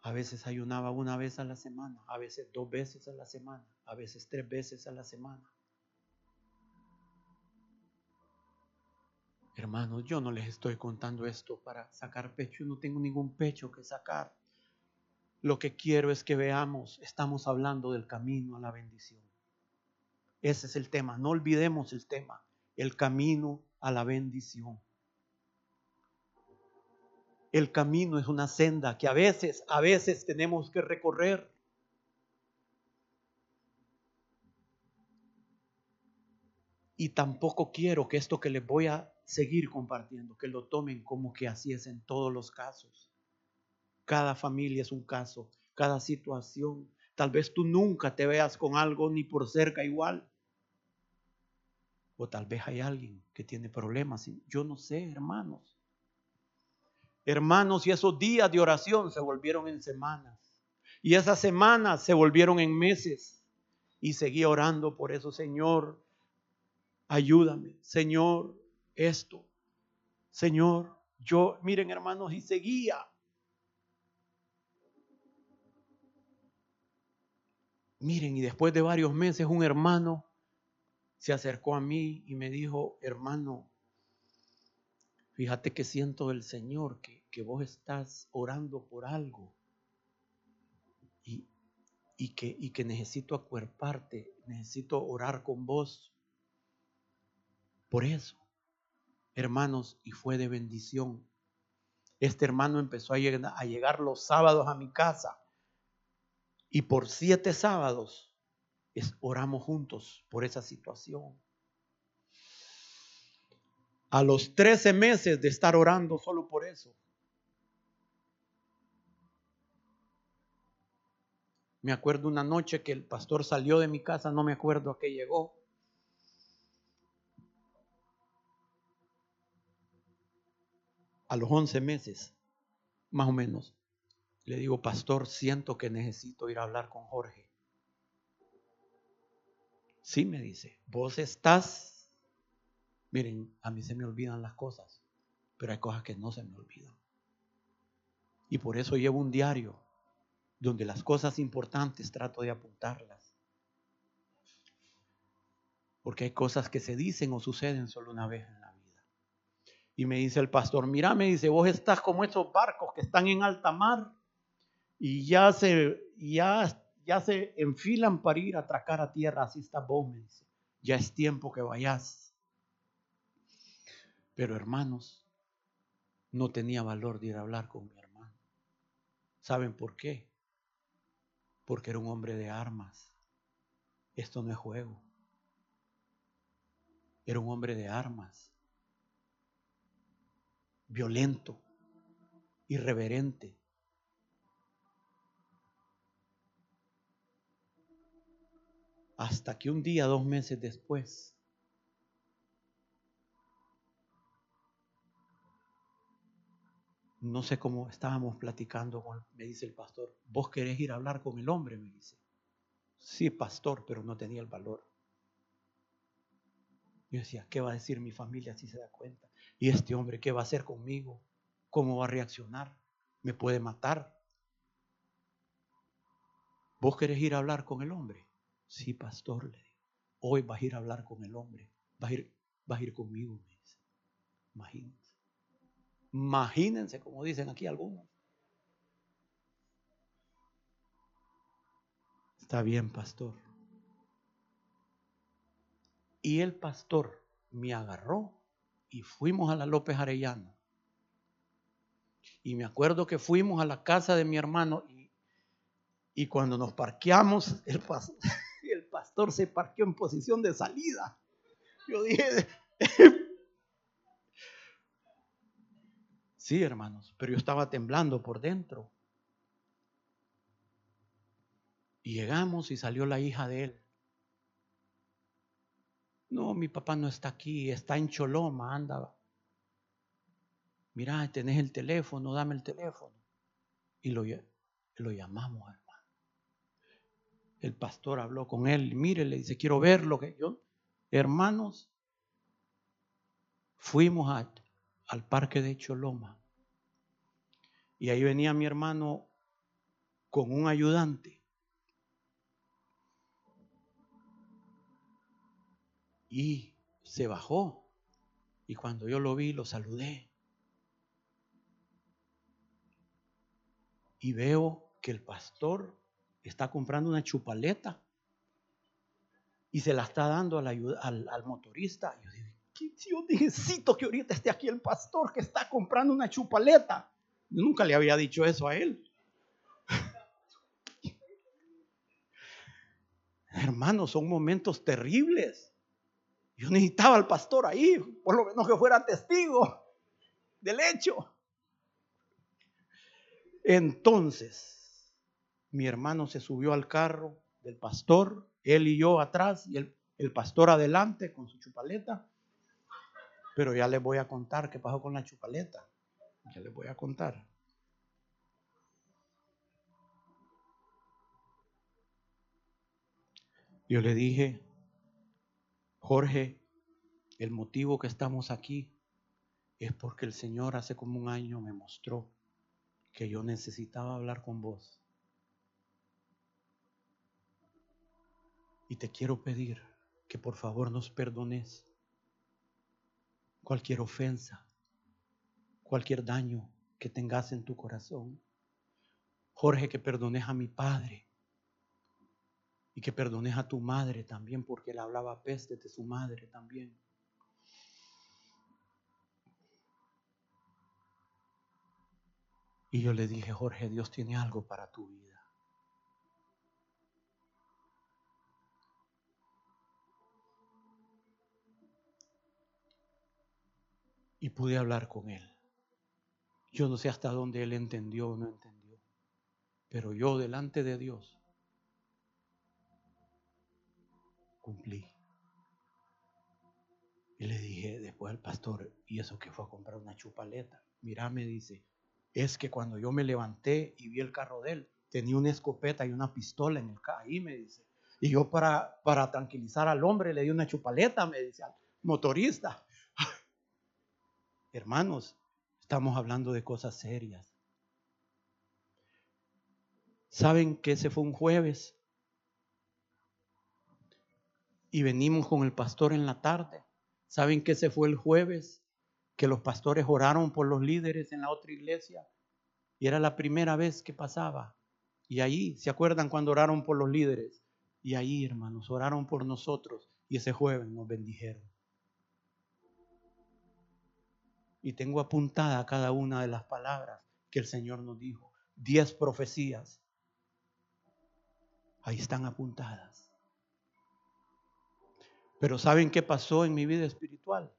A veces ayunaba una vez a la semana, a veces dos veces a la semana, a veces tres veces a la semana. Hermanos, yo no les estoy contando esto para sacar pecho, yo no tengo ningún pecho que sacar. Lo que quiero es que veamos, estamos hablando del camino a la bendición. Ese es el tema, no olvidemos el tema, el camino a la bendición. El camino es una senda que a veces, a veces tenemos que recorrer. Y tampoco quiero que esto que les voy a seguir compartiendo, que lo tomen como que así es en todos los casos. Cada familia es un caso, cada situación. Tal vez tú nunca te veas con algo ni por cerca igual. O tal vez hay alguien que tiene problemas. Yo no sé, hermanos. Hermanos, y esos días de oración se volvieron en semanas. Y esas semanas se volvieron en meses. Y seguí orando por eso, Señor, ayúdame. Señor, esto. Señor, yo, miren hermanos, y seguía. Miren, y después de varios meses un hermano se acercó a mí y me dijo, hermano, Fíjate que siento del Señor que, que vos estás orando por algo y, y, que, y que necesito acuerparte, necesito orar con vos. Por eso, hermanos, y fue de bendición. Este hermano empezó a llegar, a llegar los sábados a mi casa y por siete sábados oramos juntos por esa situación a los 13 meses de estar orando solo por eso. Me acuerdo una noche que el pastor salió de mi casa, no me acuerdo a qué llegó. A los 11 meses, más o menos, le digo, pastor, siento que necesito ir a hablar con Jorge. Sí, me dice, vos estás Miren, a mí se me olvidan las cosas, pero hay cosas que no se me olvidan. Y por eso llevo un diario donde las cosas importantes trato de apuntarlas. Porque hay cosas que se dicen o suceden solo una vez en la. Y me dice el pastor, mira, me dice, vos estás como esos barcos que están en alta mar y ya se, ya, ya se enfilan para ir a atracar a tierra, así está vos, me dice. Ya es tiempo que vayas. Pero hermanos, no tenía valor de ir a hablar con mi hermano. ¿Saben por qué? Porque era un hombre de armas. Esto no es juego. Era un hombre de armas. Violento, irreverente. Hasta que un día, dos meses después, no sé cómo estábamos platicando, con, me dice el pastor, vos querés ir a hablar con el hombre, me dice. Sí, pastor, pero no tenía el valor. Yo decía, ¿qué va a decir mi familia si se da cuenta? ¿Y este hombre qué va a hacer conmigo? ¿Cómo va a reaccionar? ¿Me puede matar? ¿Vos querés ir a hablar con el hombre? Sí, pastor, le digo. Hoy vas a ir a hablar con el hombre. Vas a ir, vas a ir conmigo, me dice. Imagínense. Imagínense, como dicen aquí algunos. Está bien, pastor. Y el pastor me agarró y fuimos a la López Arellano. Y me acuerdo que fuimos a la casa de mi hermano y, cuando nos parqueamos, el, el pastor se parqueó en posición de salida. Yo dije, Sí, hermanos, pero yo estaba temblando por dentro. Y llegamos y salió la hija de él. No, mi papá no está aquí, está en Choloma, anda. Mira, tenés el teléfono, dame el teléfono. Y lo, llamamos, hermano. El pastor habló con él, mire, le dice, quiero ver lo que yo, hermanos, fuimos a al parque de Choloma. Y ahí venía mi hermano con un ayudante. Y se bajó. Y cuando yo lo vi, lo saludé. Y veo que el pastor está comprando una chupaleta y se la está dando al, al motorista. Yo digo, yo necesito que ahorita esté aquí el pastor que está comprando una chupaleta. Nunca le había dicho eso a él. Hermanos, son momentos terribles. Yo necesitaba al pastor ahí, por lo menos que fuera testigo del hecho. Entonces, mi hermano se subió al carro del pastor, él y yo atrás, y el, el pastor adelante con su chupaleta. Pero ya les voy a contar qué pasó con la chupaleta. Ya les voy a contar. Yo le dije, Jorge, el motivo que estamos aquí es porque el Señor hace como un año me mostró que yo necesitaba hablar con vos. Y te quiero pedir que por favor nos perdones cualquier ofensa, cualquier daño que tengas en tu corazón. Jorge, que perdones a mi padre y que perdones a tu madre también porque él hablaba peste de su madre también. Y yo le dije, Jorge, Dios tiene algo para tu vida. y pude hablar con él. Yo no sé hasta dónde él entendió o no entendió, pero yo delante de Dios cumplí. Y le dije después al pastor, ¿y eso que fue a comprar una chupaleta? Mira, me dice, es que cuando yo me levanté y vi el carro de él, tenía una escopeta y una pistola en el carro, ahí me dice. Y yo para, para tranquilizar al hombre le di una chupaleta, me dice al motorista. Hermanos, estamos hablando de cosas serias. ¿Saben que ese fue un jueves? Y venimos con el pastor en la tarde. ¿Saben que ese fue el jueves? Que los pastores oraron por los líderes en la otra iglesia. Y era la primera vez que pasaba. Y ahí, ¿se acuerdan cuando oraron por los líderes? Y ahí, hermanos, oraron por nosotros y ese jueves nos bendijeron. Y tengo apuntada cada una de las palabras que el Señor nos dijo. Diez profecías. Ahí están apuntadas. Pero ¿saben qué pasó en mi vida espiritual?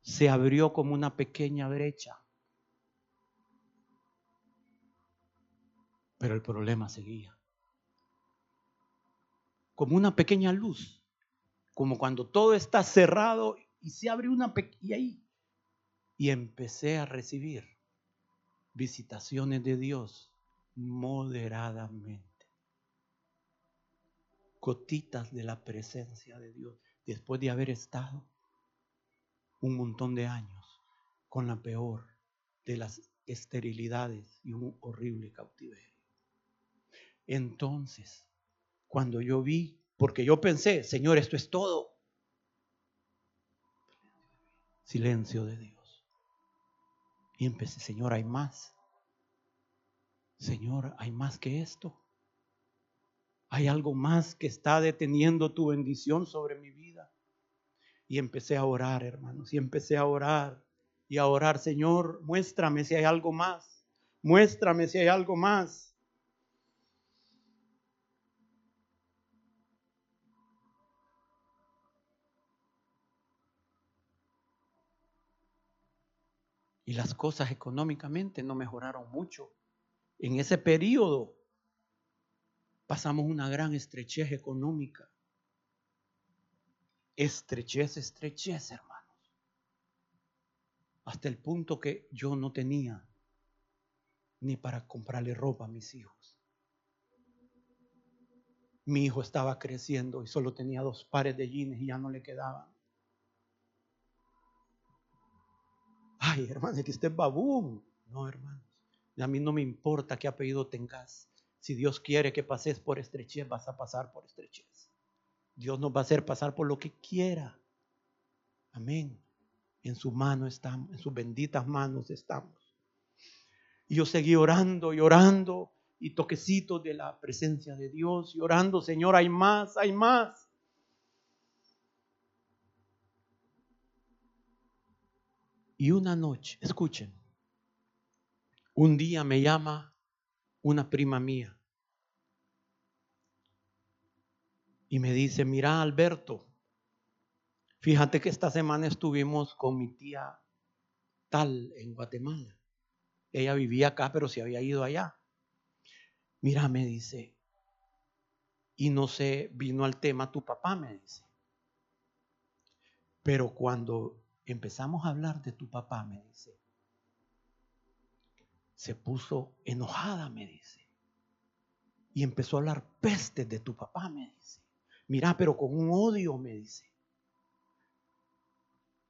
Se abrió como una pequeña brecha. Pero el problema seguía. Como una pequeña luz. Como cuando todo está cerrado y se abre una pequeña... Y Y empecé a recibir visitaciones de Dios moderadamente gotitas de la presencia de Dios después de haber estado un montón de años con la peor de las esterilidades y un horrible cautiverio. Entonces, cuando yo vi, porque yo pensé, Señor, esto es todo. Silencio de Dios. Y empecé, Señor, hay más. Señor, hay más que esto. Hay algo más que está deteniendo tu bendición sobre mi vida. Y empecé a orar, hermanos, y empecé a orar y a orar, Señor, muéstrame si hay algo más. Muéstrame si hay algo más. Y las cosas económicamente no mejoraron mucho. En ese periodo pasamos una gran estrechez económica. Estrechez, estrechez, hermanos. Hasta el punto que yo no tenía ni para comprarle ropa a mis hijos. Mi hijo estaba creciendo y solo tenía dos pares de jeans y ya no le quedaban. Ay, hermano, que usted es babú. No, hermanos. A mí no me importa qué apellido tengas. Si Dios quiere que pases por estrechez, vas a pasar por estrechez. Dios nos va a hacer pasar por lo que quiera. Amén. En su mano estamos, en sus benditas manos estamos. Y yo seguí orando y orando y toquecitos de la presencia de Dios y orando, Señor, hay más, hay más. Y una noche, escuchen, un día me llama una prima mía. Y me dice, mira Alberto, fíjate que esta semana estuvimos con mi tía tal en Guatemala. Ella vivía acá, pero se había ido allá. Mira, me dice, y no sé, vino al tema tu papá, me dice. Pero cuando empezamos a hablar de tu papá, me dice, se puso enojada, me dice. Y empezó a hablar peste de tu papá, me dice. Mira, pero con un odio, me dice.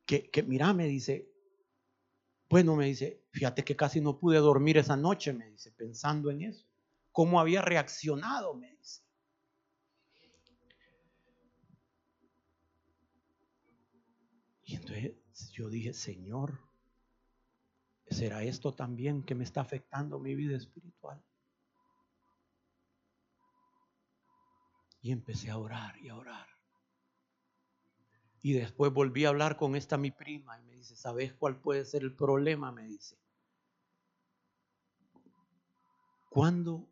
Que, que mira, me dice. Bueno, me dice, fíjate que casi no pude dormir esa noche, me dice, pensando en eso. ¿Cómo había reaccionado? Me dice. Y entonces yo dije, Señor, ¿Será esto también que me está afectando mi vida espiritual? Y empecé a orar y a orar. Y después volví a hablar con esta mi prima y me dice, ¿sabes cuál puede ser el problema? Me dice. Cuando,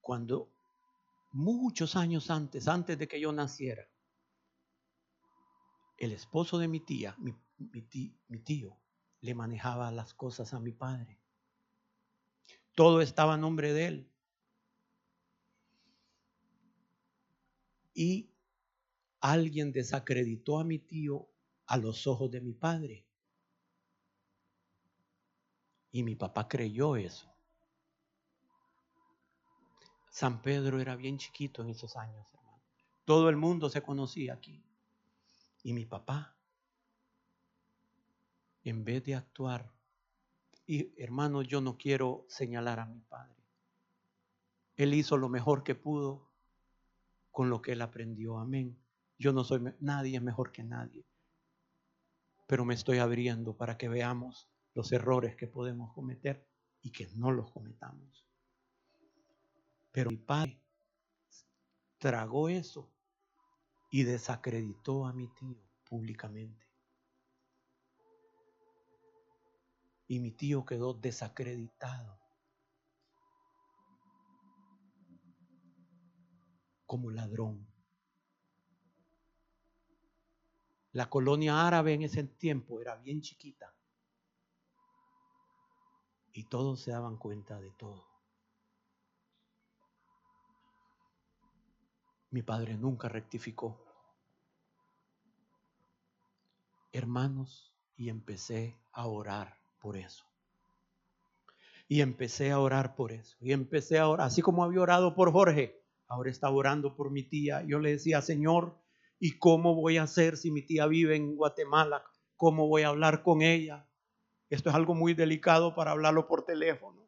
cuando muchos años antes, antes de que yo naciera, el esposo de mi tía, mi, mi tío, le manejaba las cosas a mi padre. Todo estaba a nombre de él. Y alguien desacreditó a mi tío a los ojos de mi padre. Y mi papá creyó eso. San Pedro era bien chiquito en esos años, hermano. Todo el mundo se conocía aquí. Y mi papá en vez de actuar. Y hermano, yo no quiero señalar a mi padre. Él hizo lo mejor que pudo con lo que él aprendió. Amén. Yo no soy, nadie mejor que nadie. Pero me estoy abriendo para que veamos los errores que podemos cometer y que no los cometamos. Pero mi padre tragó eso y desacreditó a mi tío públicamente. Y mi tío quedó desacreditado como ladrón. La colonia árabe en ese tiempo era bien chiquita y todos se daban cuenta de todo. Mi padre nunca rectificó. Hermanos, y empecé a orar por eso. Y empecé a orar por eso. Y empecé a orar, así como había orado por Jorge, ahora estaba orando por mi tía. Yo le decía, Señor, ¿y cómo voy a hacer si mi tía vive en Guatemala? ¿Cómo voy a hablar con ella? Esto es algo muy delicado para hablarlo por teléfono.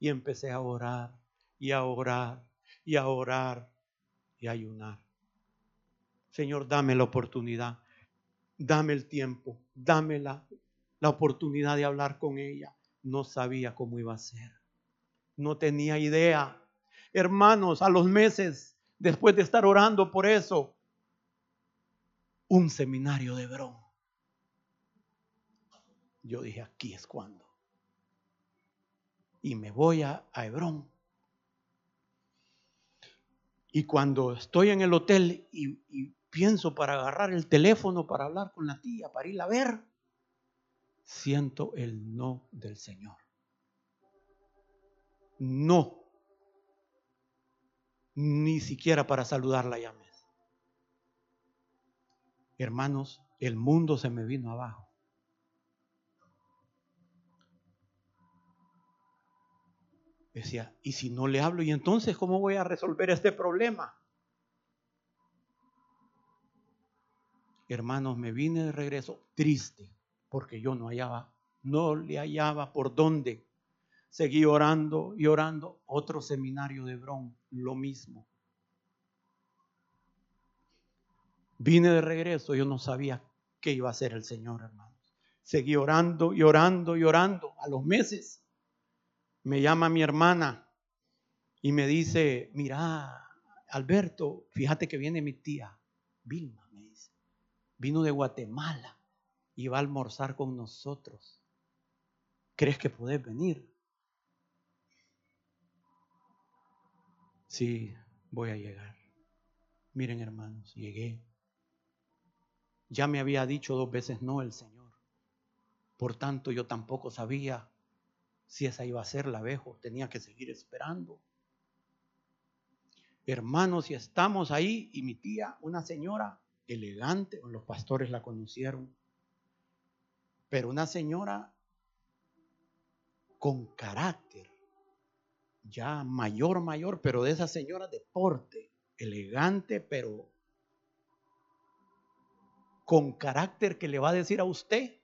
Y empecé a orar y a orar y a orar y a ayunar. Señor, dame la oportunidad, dame el tiempo, dame la, la oportunidad de hablar con ella. No sabía cómo iba a ser. No tenía idea. Hermanos, a los meses, después de estar orando por eso, un seminario de Hebrón yo dije, aquí es cuando. Y me voy a, Hebrón. Y cuando estoy en el hotel y, y pienso para agarrar el teléfono para hablar con la tía, para irla a ver, siento el no del Señor. No. Ni siquiera para saludarla llames. Hermanos, el mundo se me vino abajo. Decía, ¿y si no le hablo? ¿Y entonces cómo voy a resolver este problema? Hermanos, me vine de regreso triste porque yo no hallaba, no le hallaba por dónde. Seguí orando y orando. Otro seminario de Hebrón, lo mismo. Vine de regreso, yo no sabía qué iba a hacer el Señor, hermanos. Seguí orando y orando y orando. A los meses me llama mi hermana y me dice, mira, Alberto, fíjate que viene mi tía, Vilma, me dice, vino de Guatemala y va a almorzar con nosotros. ¿Crees que podés venir? Sí, voy a llegar. Miren hermanos, llegué. Ya me había dicho dos veces no el Señor. Por tanto, yo tampoco sabía si esa iba a ser la abejo, tenía que seguir esperando. Hermanos, y estamos ahí, y mi tía, una señora elegante, los pastores la conocieron, pero una señora con carácter, ya mayor, mayor, pero de esa señora de porte, elegante, pero con carácter que le va a decir a usted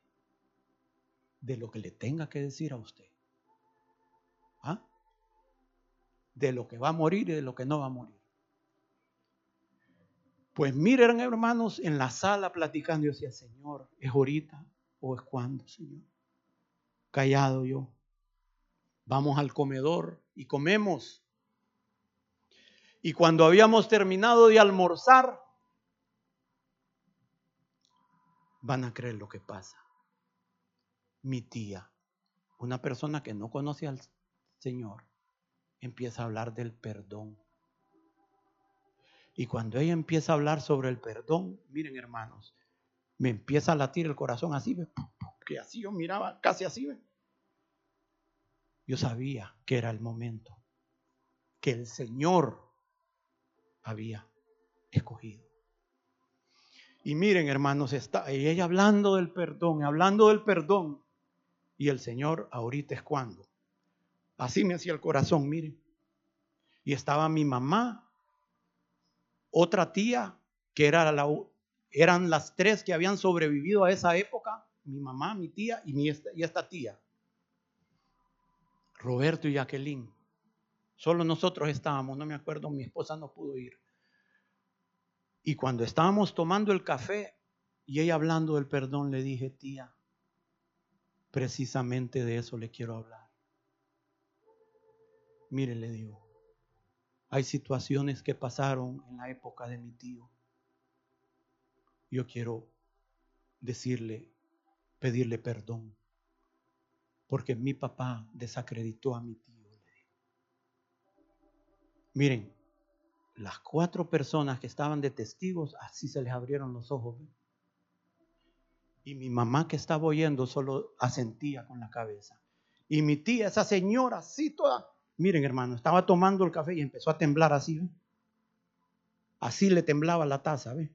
de lo que le tenga que decir a usted. ¿Ah? De lo que va a morir y de lo que no va a morir. Pues miren, hermanos, en la sala platicando, yo decía, Señor, ¿es ahorita o es cuando, Señor? Callado yo. Vamos al comedor y comemos. Y cuando habíamos terminado de almorzar, van a creer lo que pasa. Mi tía, una persona que no conoce al Señor, empieza a hablar del perdón. Y cuando ella empieza a hablar sobre el perdón, miren hermanos, me empieza a latir el corazón así, que así yo miraba, casi así. Yo sabía que era el momento, que el Señor había escogido. Y miren, hermanos, está ella hablando del perdón, hablando del perdón. Y el Señor ahorita es cuando Así me hacía el corazón, miren. Y estaba mi mamá, otra tía, que era la, eran las tres que habían sobrevivido a esa época, mi mamá, mi tía y, mi, y esta tía. Roberto y Jacqueline. Solo nosotros estábamos, no me acuerdo, mi esposa no pudo ir. Y cuando estábamos tomando el café y ella hablando del perdón, le dije, tía, precisamente de eso le quiero hablar. Mire, le digo, Hay situaciones que pasaron en la época de mi tío. Yo quiero decirle, pedirle perdón, porque mi papá desacreditó a mi tío. Miren, las cuatro personas que estaban de testigos, así se les abrieron los ojos. Y mi mamá que estaba oyendo solo asentía con la cabeza. Y mi tía, esa señora, así toda, miren hermano, estaba tomando el café y empezó a temblar así. Así le temblaba la taza, ¿ve?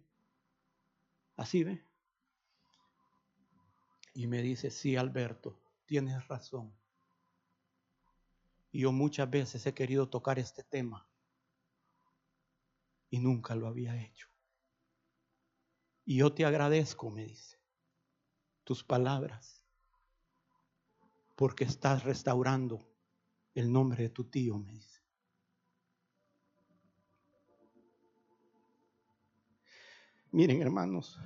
Así, ¿ve? Y me dice, sí, Alberto, tienes razón. Y yo muchas veces he querido tocar este tema y nunca lo había hecho. Y yo te agradezco, me dice, tus palabras, porque estás restaurando el nombre de tu tío, me dice. Miren, hermanos,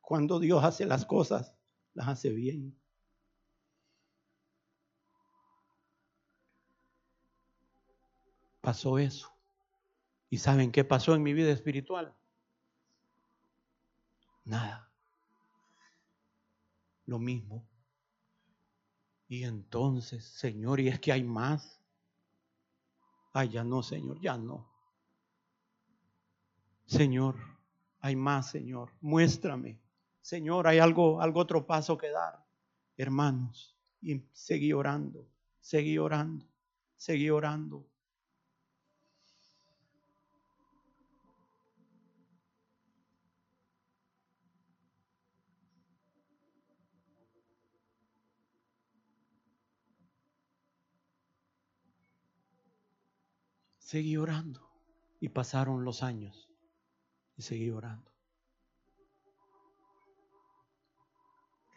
cuando Dios hace las cosas, las hace bien. Pasó eso. ¿Y saben qué pasó en mi vida espiritual? Nada. Lo mismo. Y entonces, Señor, ¿y es que hay más? Ay, ya no, Señor, ya no. Señor, hay más, Señor. Muéstrame. Señor, hay algo, algo otro paso que dar. Hermanos, y seguí orando, seguí orando, seguí orando. Seguí orando. Y pasaron los años. Y seguí orando.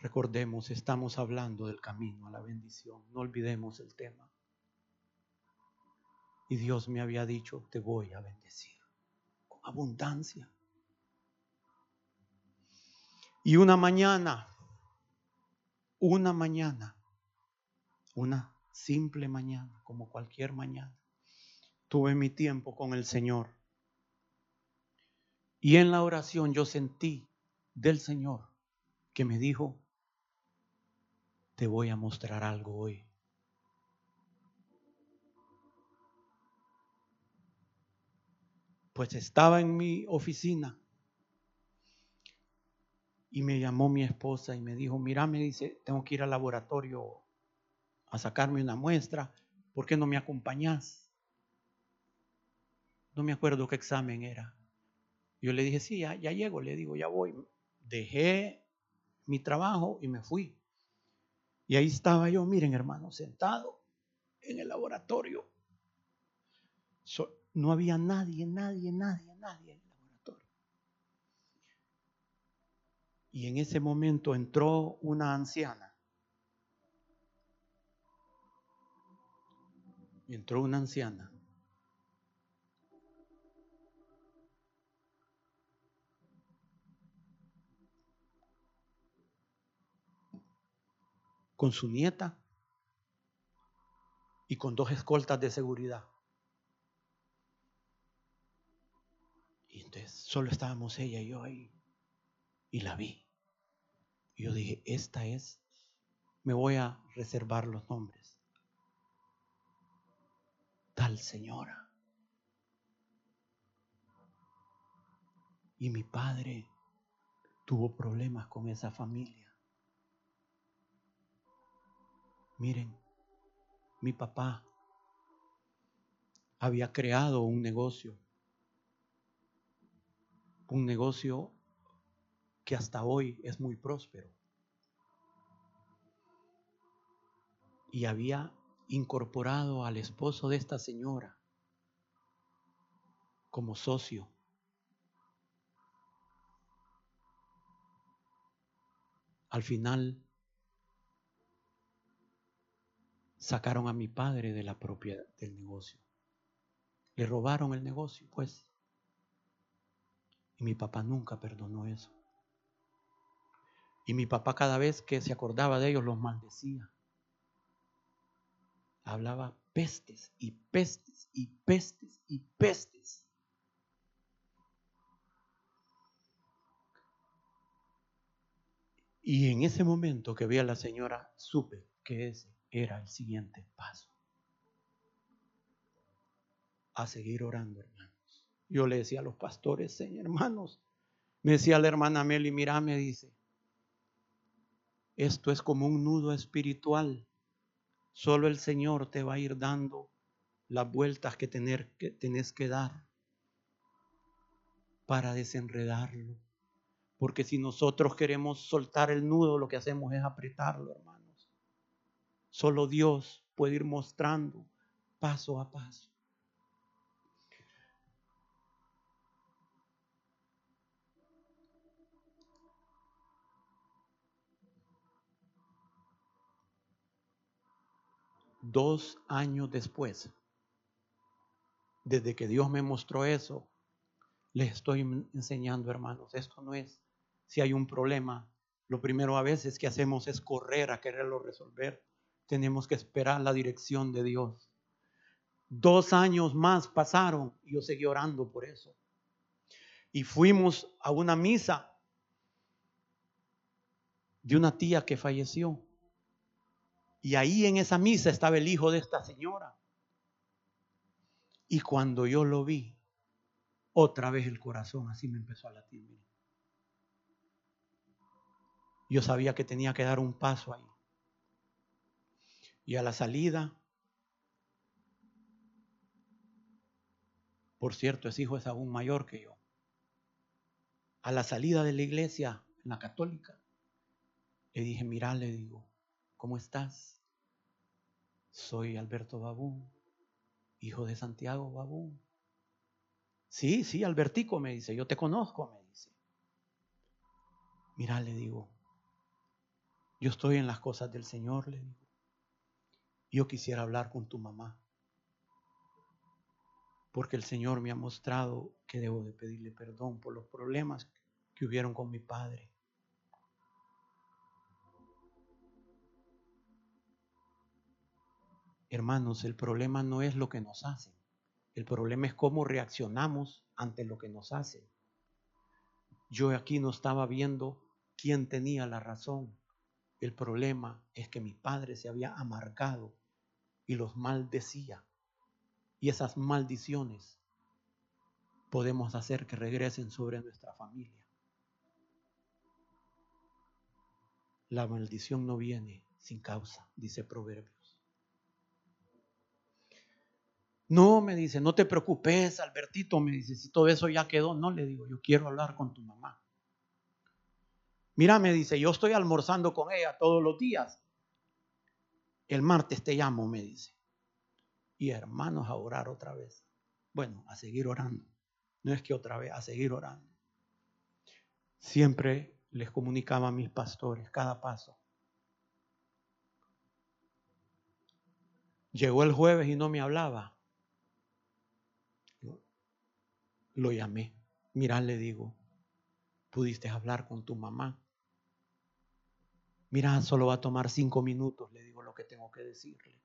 Recordemos, estamos hablando del camino a la bendición. No olvidemos el tema. Y Dios me había dicho, te voy a bendecir con abundancia. Y una mañana, una mañana, una simple mañana, como cualquier mañana, tuve mi tiempo con el Señor. Y en la oración yo sentí del Señor que me dijo, te voy a mostrar algo hoy. Pues estaba en mi oficina y me llamó mi esposa y me dijo, mira, me dice, tengo que ir al laboratorio a sacarme una muestra, ¿por qué no me acompañas? No me acuerdo qué examen era. Yo le dije, sí, ya, ya llego, le digo, ya voy. Dejé mi trabajo y me fui. Y ahí estaba yo, miren hermano, sentado en el laboratorio. no había nadie, nadie, nadie, nadie en el laboratorio. Y en ese momento entró una anciana. Entró una anciana. Con su nieta y con dos escoltas de seguridad. Y entonces solo estábamos ella y yo ahí. Y la vi. Y yo dije, esta es, me voy a reservar los nombres. Tal señora. Y mi padre tuvo problemas con esa familia. Miren, mi papá había creado un negocio, un negocio que hasta hoy es muy próspero. Y había incorporado al esposo de esta señora como socio. Al final sacaron a mi padre de la propiedad del negocio. Le robaron el negocio, pues. Y mi papá nunca perdonó eso. Y mi papá cada vez que se acordaba de ellos los maldecía. Hablaba pestes y pestes y pestes y pestes. Y en ese momento que vi a la señora, supe que ese era el siguiente paso. A seguir orando, hermanos. Yo le decía a los pastores, hermanos, me decía la hermana Meli, mira, me dice, esto es como un nudo espiritual. Solo el Señor te va a ir dando las vueltas que, tener, que tenés que dar para desenredarlo. Porque si nosotros queremos soltar el nudo, lo que hacemos es apretarlo, hermanos. Solo Dios puede ir mostrando paso a paso. Dos años después, desde que Dios me mostró eso, les estoy enseñando, hermanos, esto no es si hay un problema, lo primero a veces que hacemos es correr a quererlo resolver. Tenemos que esperar la dirección de Dios. Dos años más pasaron y yo seguí orando por eso. Y fuimos a una misa de una tía que falleció. Y ahí en esa misa estaba el hijo de esta señora. Y cuando yo lo vi, otra vez el corazón así me empezó a latir. Yo sabía que tenía que dar un paso ahí. Y a la salida, por cierto, ese hijo es aún mayor que yo. A la salida de la iglesia, en la católica, le dije, mira, le digo, ¿cómo estás? Soy Alberto Babú, hijo de Santiago Babú. Sí, sí, Albertico me dice, yo te conozco, me dice. Mira, le digo, yo estoy en las cosas del Señor, le digo. Yo quisiera hablar con tu mamá. Porque el Señor me ha mostrado que debo de pedirle perdón por los problemas que hubieron con mi padre. Hermanos, el problema no es lo que nos hacen. El problema es cómo reaccionamos ante lo que nos hacen. Yo aquí no estaba viendo quién tenía la razón. El problema es que mi padre se había amargado y los maldecía. Y esas maldiciones podemos hacer que regresen sobre nuestra familia. La maldición no viene sin causa, dice Proverbios. No, me dice, no te preocupes, Albertito, me dice, si todo eso ya quedó, no le digo, yo quiero hablar con tu mamá. Mira, me dice, yo estoy almorzando con ella todos los días. El martes te llamo, me dice. Y hermanos, a orar otra vez. Bueno, a seguir orando. No es que otra vez, a seguir orando. Siempre les comunicaba a mis pastores cada paso. Llegó el jueves y no me hablaba. Lo llamé. Mira, le digo, pudiste hablar con tu mamá. Mira, solo va a tomar cinco minutos, le digo lo que tengo que decirle.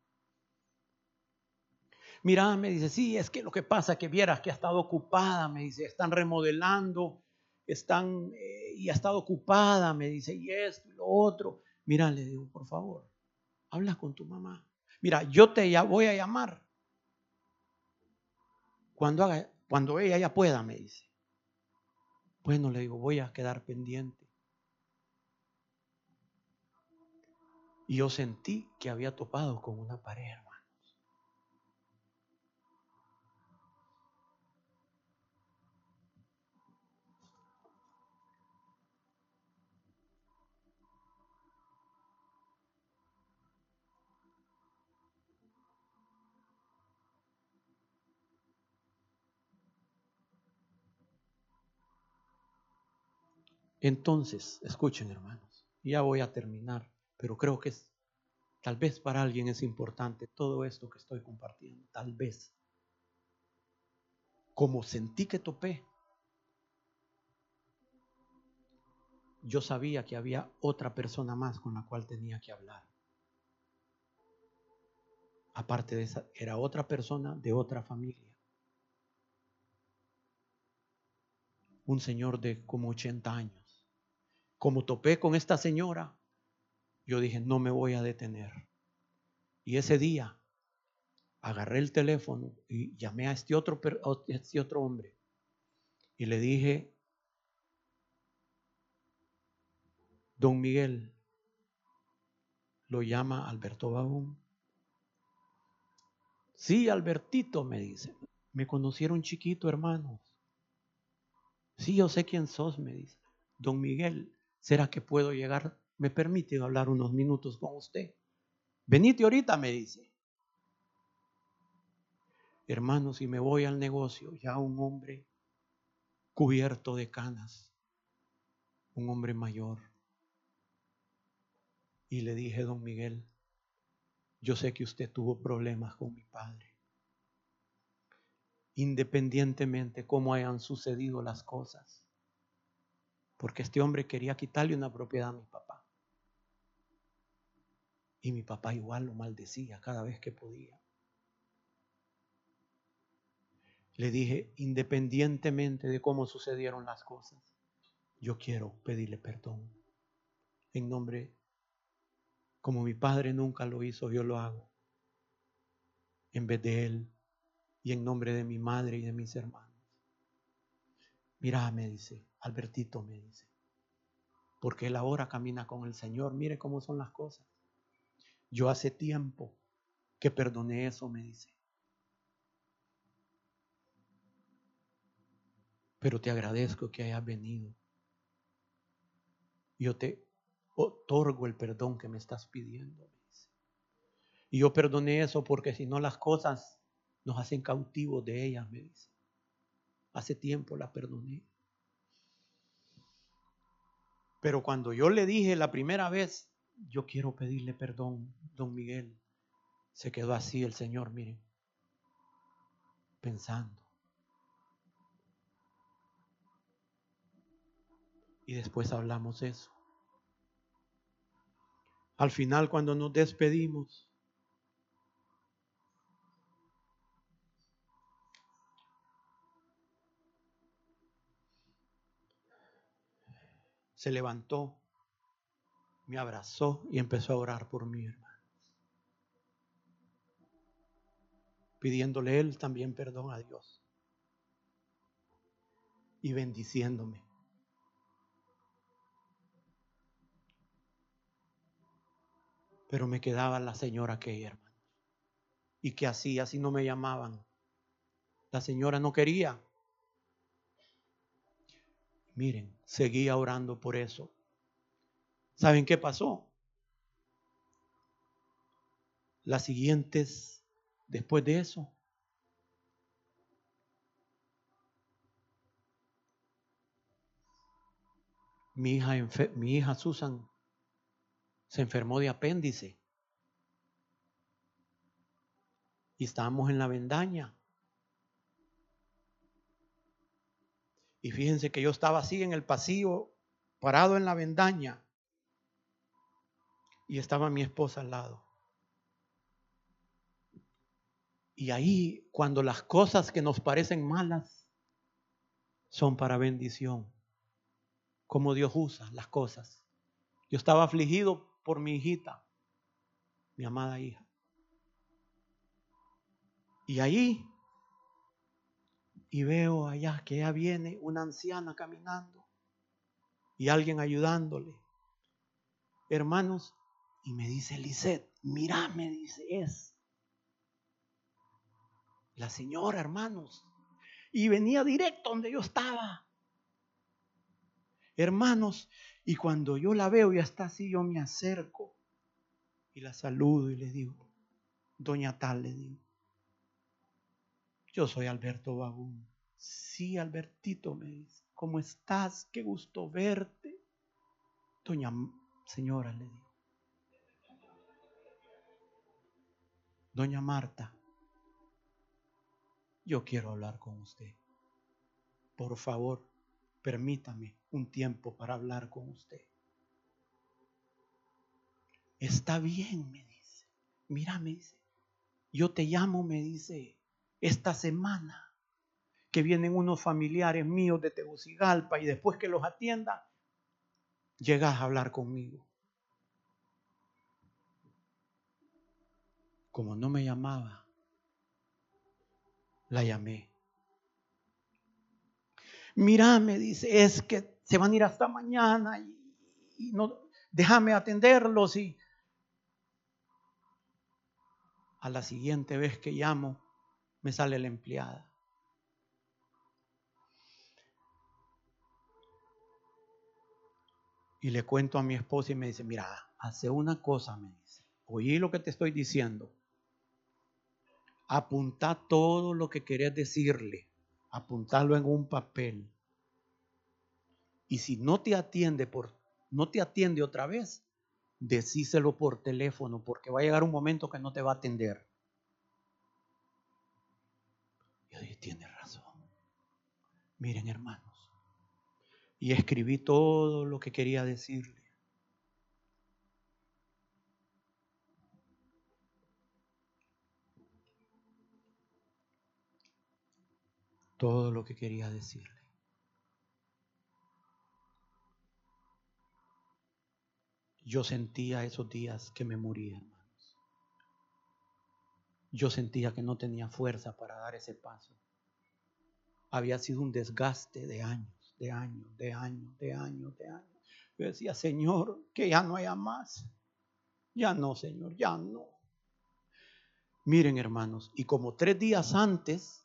Mira, me dice, sí, es que lo que pasa es que vieras que ha estado ocupada, me dice, están remodelando, están, eh, y ha estado ocupada, me dice, y esto y lo otro. Mira, le digo, por favor, habla con tu mamá. Mira, yo te voy a llamar. Cuando, haga, cuando ella ya pueda, me dice. Bueno, le digo, voy a quedar pendiente. Y yo sentí que había topado con una pared, hermanos. Entonces, escuchen hermanos, ya voy a terminar. Pero creo que es, tal vez para alguien es importante todo esto que estoy compartiendo, tal vez. Como sentí que topé, yo sabía que había otra persona más con la cual tenía que hablar. Aparte de esa, era otra persona de otra familia. Un señor de como 80 años. Como topé con esta señora, yo dije, no me voy a detener. Y ese día agarré el teléfono y llamé a este otro, este otro hombre y le dije, don Miguel, lo llama Alberto Babón. Sí, Albertito, me dice. Me conocieron chiquito, hermanos. Sí, yo sé quién sos, me dice. Don Miguel, ¿será que puedo llegar? ¿Me permite hablar unos minutos con usted? Venite ahorita, me dice. Hermanos, si me voy al negocio, ya un hombre cubierto de canas, un hombre mayor. Y le dije, don Miguel, yo sé que usted tuvo problemas con mi padre. Independientemente cómo hayan sucedido las cosas. Porque este hombre quería quitarle una propiedad a mi papá. Y mi papá igual lo maldecía cada vez que podía. Le dije, independientemente de cómo sucedieron las cosas, yo quiero pedirle perdón. En nombre como mi padre nunca lo hizo, yo lo hago. En vez de él y en nombre de mi madre y de mis hermanos. Mira, me dice, Albertito me dice, porque él ahora camina con el Señor. Mire cómo son las cosas. Yo hace tiempo que perdoné eso, me dice. Pero te agradezco que hayas venido. Yo te otorgo el perdón que me estás pidiendo. Y yo perdoné eso porque si no las cosas nos hacen cautivos de ellas, me dice. Hace tiempo la perdoné. Pero cuando yo le dije la primera vez, yo quiero pedirle perdón, don Miguel, se quedó así el Señor, miren, pensando. Y después hablamos eso. Al final, cuando nos despedimos, se levantó, me abrazó y empezó a orar por mí, hermano. Pidiéndole él también perdón a Dios. Y bendiciéndome. Pero me quedaba la señora que hermano. ¿Y que hacía si no me llamaban? La señora no quería. Miren, seguía orando por eso. ¿Saben qué pasó? Las siguientes, después de eso, mi hija, mi hija Susan se enfermó de apéndice. Y estábamos en la vendaña. Y fíjense que yo estaba así en el pasillo, parado en la vendaña. Y estaba mi esposa al lado. Y ahí, cuando las cosas que nos parecen malas son para bendición, como Dios usa las cosas. Yo estaba afligido por mi hijita, mi amada hija. Y ahí, y veo allá que ya viene una anciana caminando y alguien ayudándole. Hermanos, y me dice Lisette, mira, me dice, es la señora, hermanos. Y venía directo donde yo estaba. Hermanos, y cuando yo la veo y está así, yo me acerco y la saludo y le digo, doña tal, le digo, yo soy Alberto Bagún. Sí, Albertito, me dice, ¿cómo estás? Qué gusto verte. Doña señora, le digo. Doña Marta, yo quiero hablar con usted. Por favor, permítame un tiempo para hablar con usted. Está bien, me dice. Mira, me dice, yo te llamo, me dice, esta semana, que vienen unos familiares míos de Tegucigalpa y después que los atienda, llegas a hablar conmigo. Como no me llamaba, la llamé. Mira, me dice, es que se van a ir hasta mañana y, no, déjame atenderlos y a la siguiente vez que llamo me sale la empleada. Y le cuento a mi esposa y me dice, mira, hace una cosa, me dice, oí lo que te estoy diciendo. Apunta todo lo que querías decirle, apuntarlo en un papel. Y si no te atiende por no te atiende otra vez, decíselo por teléfono porque va a llegar un momento que no te va a atender. Yo dije, tiene razón. Miren, hermanos, y escribí todo lo que quería decirle. Todo lo que quería decirle. Yo sentía esos días que me moría, hermanos. Yo sentía que no tenía fuerza para dar ese paso. Había sido un desgaste de años de años, de años, de años, de años. Yo decía, Señor, que ya no haya más. Ya no, Señor, ya no. Miren, hermanos, y como tres días antes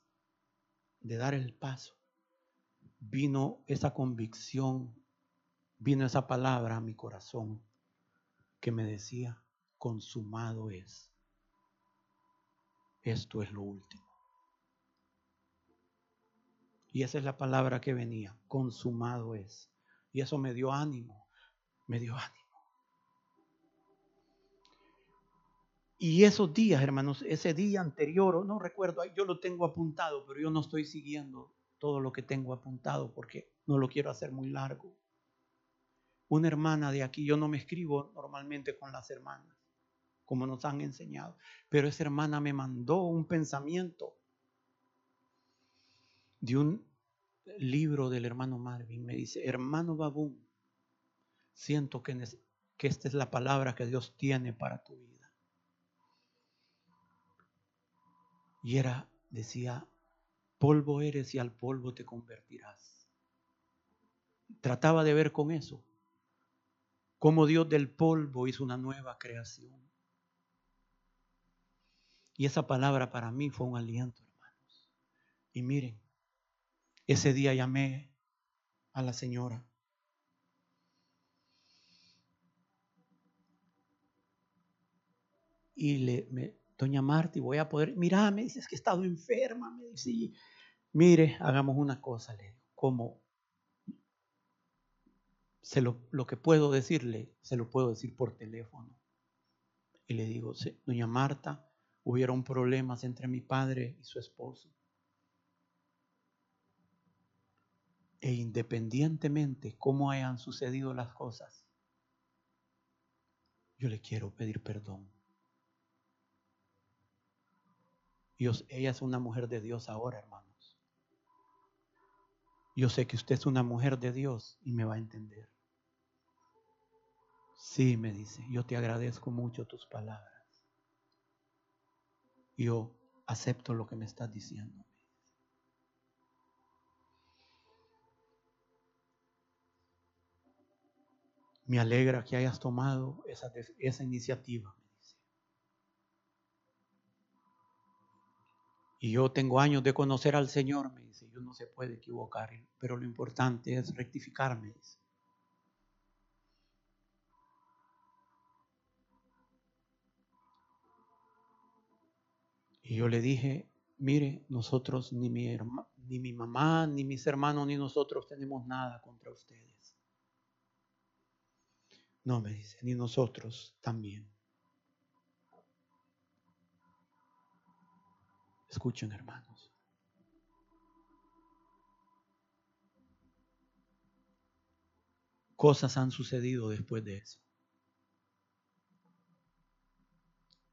de dar el paso, vino esa convicción, vino esa palabra a mi corazón que me decía, consumado es. Esto es lo último. Y esa es la palabra que venía, consumado es. Y eso me dio ánimo, me dio ánimo. Y esos días, hermanos, ese día anterior, no recuerdo, yo lo tengo apuntado, pero yo no estoy siguiendo todo lo que tengo apuntado porque no lo quiero hacer muy largo. Una hermana de aquí, yo no me escribo normalmente con las hermanas, como nos han enseñado, pero esa hermana me mandó un pensamiento de un libro del hermano Marvin. Me dice, hermano Babún, siento que, que esta es la palabra que Dios tiene para tu vida. Y era, decía, polvo eres y al polvo te convertirás. Trataba de ver con eso, cómo Dios del polvo hizo una nueva creación. Y esa palabra para mí fue un aliento, hermanos. Y miren, ese día llamé a la señora. Y le, me, doña Marta, voy a poder, mira, me dice, es que he estado enferma, me dice, mire, hagamos una cosa, le digo, como se lo, lo que puedo decirle, se lo puedo decir por teléfono. Y le digo, doña Marta, hubieron problemas entre mi padre y su esposo. E independientemente cómo hayan sucedido las cosas, yo le quiero pedir perdón. Ella es una mujer de Dios ahora, hermanos. Yo sé que usted es una mujer de Dios y me va a entender. Sí, me dice, yo te agradezco mucho tus palabras. Yo acepto lo que me estás diciendo. Me alegra que hayas tomado esa, esa iniciativa, me dice. Y yo tengo años de conocer al Señor, me dice. Yo no se puede equivocar, pero lo importante es rectificarme, dice. Y yo le dije, mire, nosotros, ni mi, ni mi mamá, ni mis hermanos, ni nosotros tenemos nada contra ustedes. No, me dice, ni nosotros también. Escuchen, hermanos. Cosas han sucedido después de eso.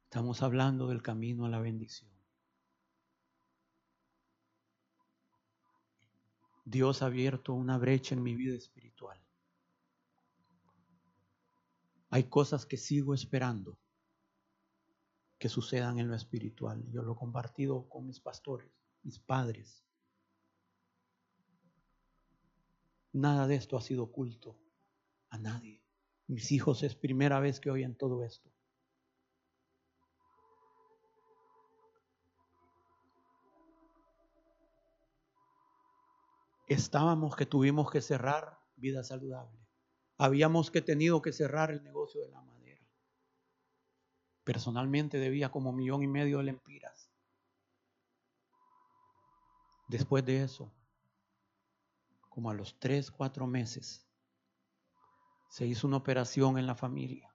Estamos hablando del camino a la bendición. Dios ha abierto una brecha en mi vida espiritual. Hay cosas que sigo esperando que sucedan en lo espiritual. Yo lo he compartido con mis pastores, mis padres. Nada de esto ha sido oculto a nadie. Mis hijos es primera vez que oyen todo esto. Estábamos que tuvimos que cerrar vida saludable. Habíamos que tenido que cerrar el negocio de la madera. Personalmente debía como millón y medio de lempiras. Después de eso, como a los tres, cuatro meses, se hizo una operación en la familia.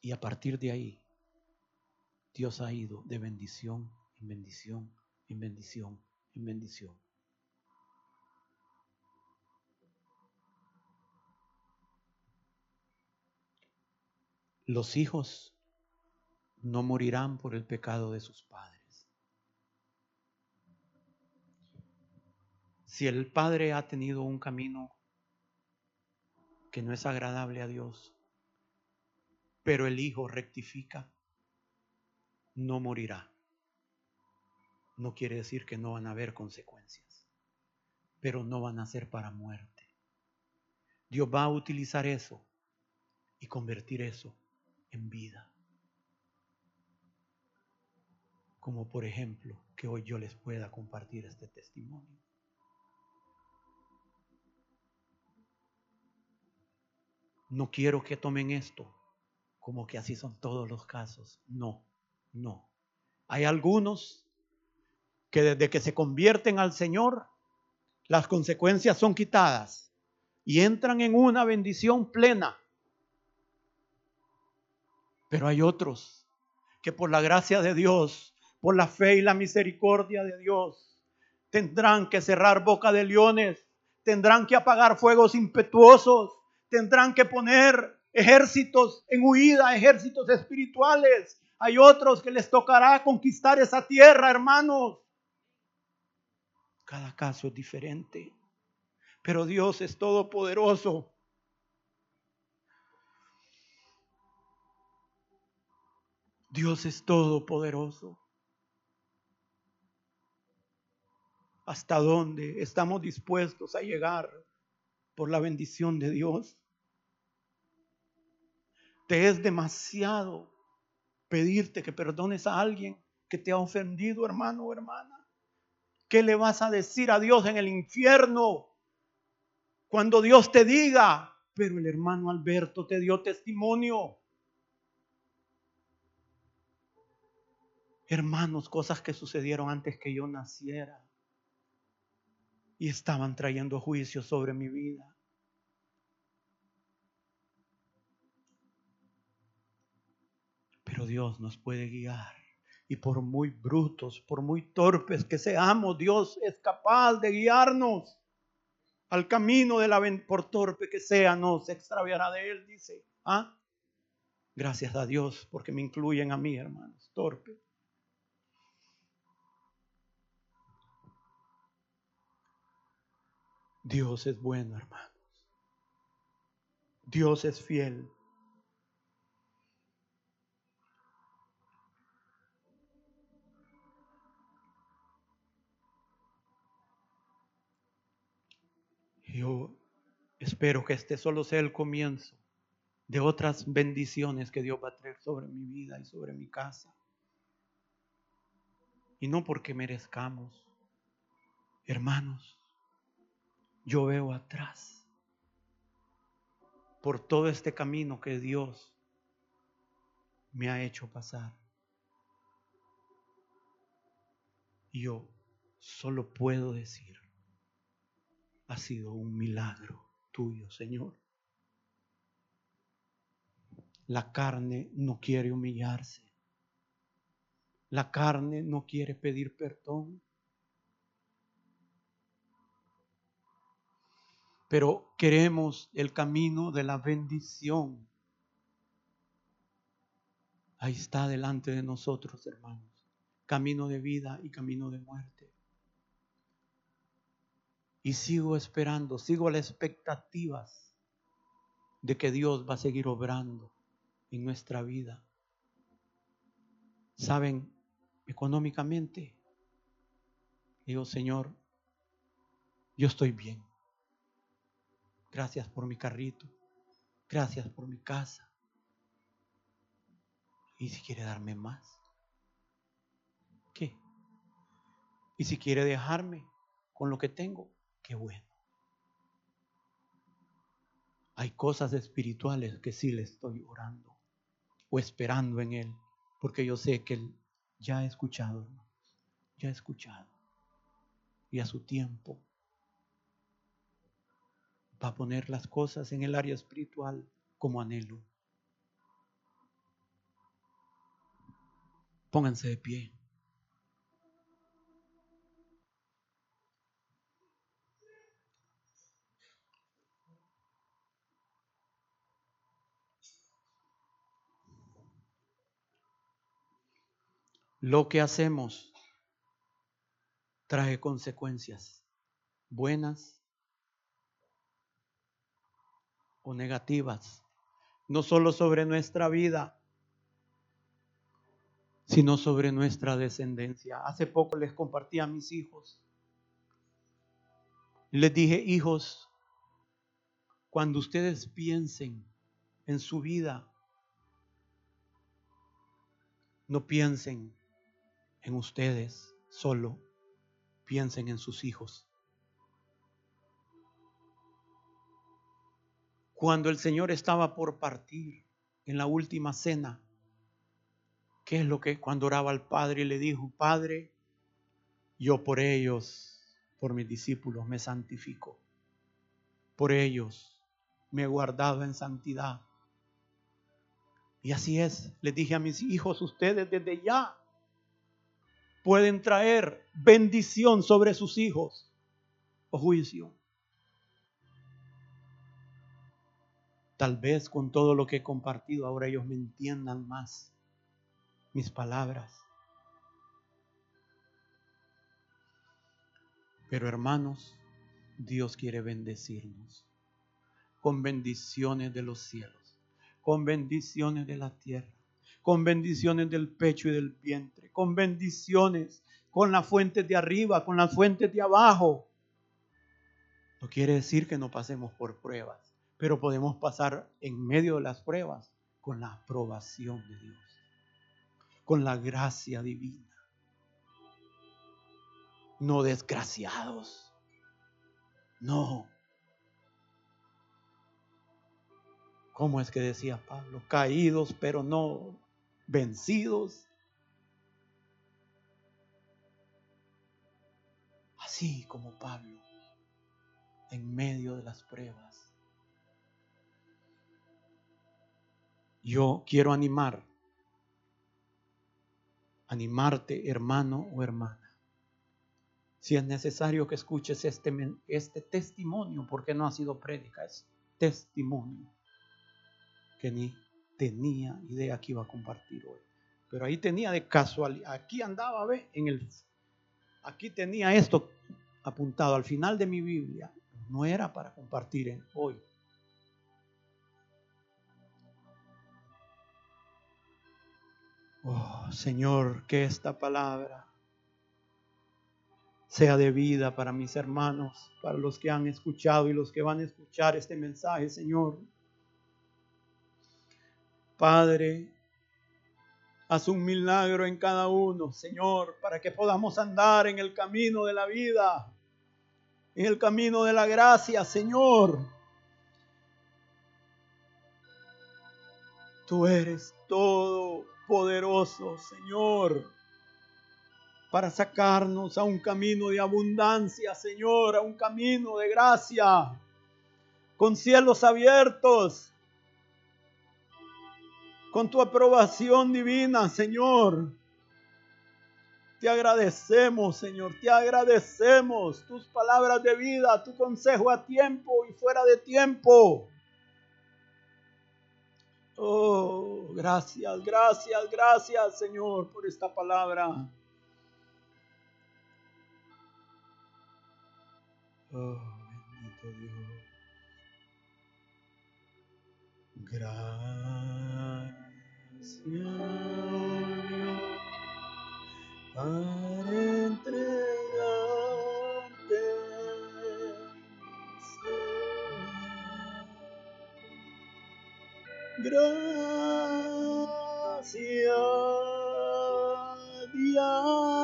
Y a partir de ahí, Dios ha ido de bendición en bendición, en bendición, en bendición. Los hijos no morirán por el pecado de sus padres. Si el padre ha tenido un camino que no es agradable a Dios, pero el hijo rectifica, no morirá. No quiere decir que no van a haber consecuencias, pero no van a ser para muerte. Dios va a utilizar eso y convertir eso en vida. Como por ejemplo que hoy yo les pueda compartir este testimonio. No quiero que tomen esto como que así son todos los casos. No, no. Hay algunos que desde que se convierten al Señor, las consecuencias son quitadas y entran en una bendición plena. Pero hay otros que por la gracia de Dios, por la fe y la misericordia de Dios, tendrán que cerrar boca de leones, tendrán que apagar fuegos impetuosos, tendrán que poner ejércitos en huida, ejércitos espirituales. Hay otros que les tocará conquistar esa tierra, hermanos. Cada caso es diferente, pero Dios es todopoderoso Dios es todopoderoso. ¿Hasta dónde estamos dispuestos a llegar por la bendición de Dios? Te es demasiado pedirte que perdones a alguien que te ha ofendido, hermano o hermana. ¿Qué le vas a decir a Dios en el infierno cuando Dios te diga, pero el hermano Alberto te dio testimonio? Hermanos, cosas que sucedieron antes que yo naciera. Y estaban trayendo juicio sobre mi vida. Pero Dios nos puede guiar. Y por muy brutos, por muy torpes que seamos, Dios es capaz de guiarnos al camino de la por torpe que sea, no se extraviará de él, dice. ¿Ah? Gracias a Dios porque me incluyen a mí, hermanos, torpe. Dios es bueno, hermanos. Dios es fiel. Yo espero que este solo sea el comienzo de otras bendiciones que Dios va a traer sobre mi vida y sobre mi casa. Y no porque merezcamos, hermanos, yo veo atrás por todo este camino que Dios me ha hecho pasar. Yo solo puedo decir, ha sido un milagro tuyo, Señor. La carne no quiere humillarse. La carne no quiere pedir perdón. Pero queremos el camino de la bendición. Ahí está delante de nosotros, hermanos. Camino de vida y camino de muerte. Y sigo esperando, sigo a las expectativas de que Dios va a seguir obrando en nuestra vida. Saben, económicamente, digo, Señor, yo estoy bien. Gracias por mi carrito. Gracias por mi casa. ¿Y si quiere darme más? ¿Qué? ¿Y si quiere dejarme con lo que tengo? Qué bueno. Hay cosas espirituales que sí le estoy orando o esperando en Él, porque yo sé que Él ya ha escuchado, ya ha escuchado. Y a su tiempo va a poner las cosas en el área espiritual como anhelo. Pónganse de pie. Lo que hacemos trae consecuencias buenas o negativas, no solo sobre nuestra vida, sino sobre nuestra descendencia. Hace poco les compartí a mis hijos. Les dije, hijos, cuando ustedes piensen en su vida, no piensen en ustedes solo, piensen en sus hijos. Cuando el Señor estaba por partir en la última cena, ¿Qué es lo que cuando oraba al Padre le dijo, Padre, yo por ellos, por mis discípulos, me santifico. Por ellos me he guardado en santidad. Y así es, les dije a mis hijos, ustedes desde ya pueden traer bendición sobre sus hijos o juicio. Tal vez con todo lo que he compartido ahora ellos me entiendan más mis palabras. Pero hermanos, Dios quiere bendecirnos con bendiciones de los cielos, con bendiciones de la tierra, con bendiciones del pecho y del vientre, con bendiciones con las fuentes de arriba, con las fuentes de abajo. No quiere decir que no pasemos por pruebas, pero podemos pasar en medio de las pruebas con la aprobación de Dios con la gracia divina. No desgraciados. No. ¿Cómo es que decía Pablo? Caídos pero no vencidos. Así como Pablo, en medio de las pruebas. Yo quiero animar animarte, hermano o hermana. Si es necesario que escuches este, este testimonio, porque no ha sido prédica, es testimonio que ni tenía idea que iba a compartir hoy. Pero ahí tenía de casualidad, aquí andaba, ve, en el, aquí tenía esto apuntado al final de mi Biblia. No era para compartir hoy, Oh, Señor, que esta palabra sea de vida para mis hermanos, para los que han escuchado y los que van a escuchar este mensaje, Señor. Padre, haz un milagro en cada uno, Señor, para que podamos andar en el camino de la vida, en el camino de la gracia, Señor. Tú eres todo poderoso, Señor, para sacarnos a un camino de abundancia, Señor, a un camino de gracia, con cielos abiertos, con tu aprobación divina, Señor. Te agradecemos, Señor, te agradecemos tus palabras de vida, tu consejo a tiempo y fuera de tiempo. Oh, gracias, gracias, gracias Señor por esta palabra. Oh, bendito Dios. Gracias, Dios, para Gracias diarias,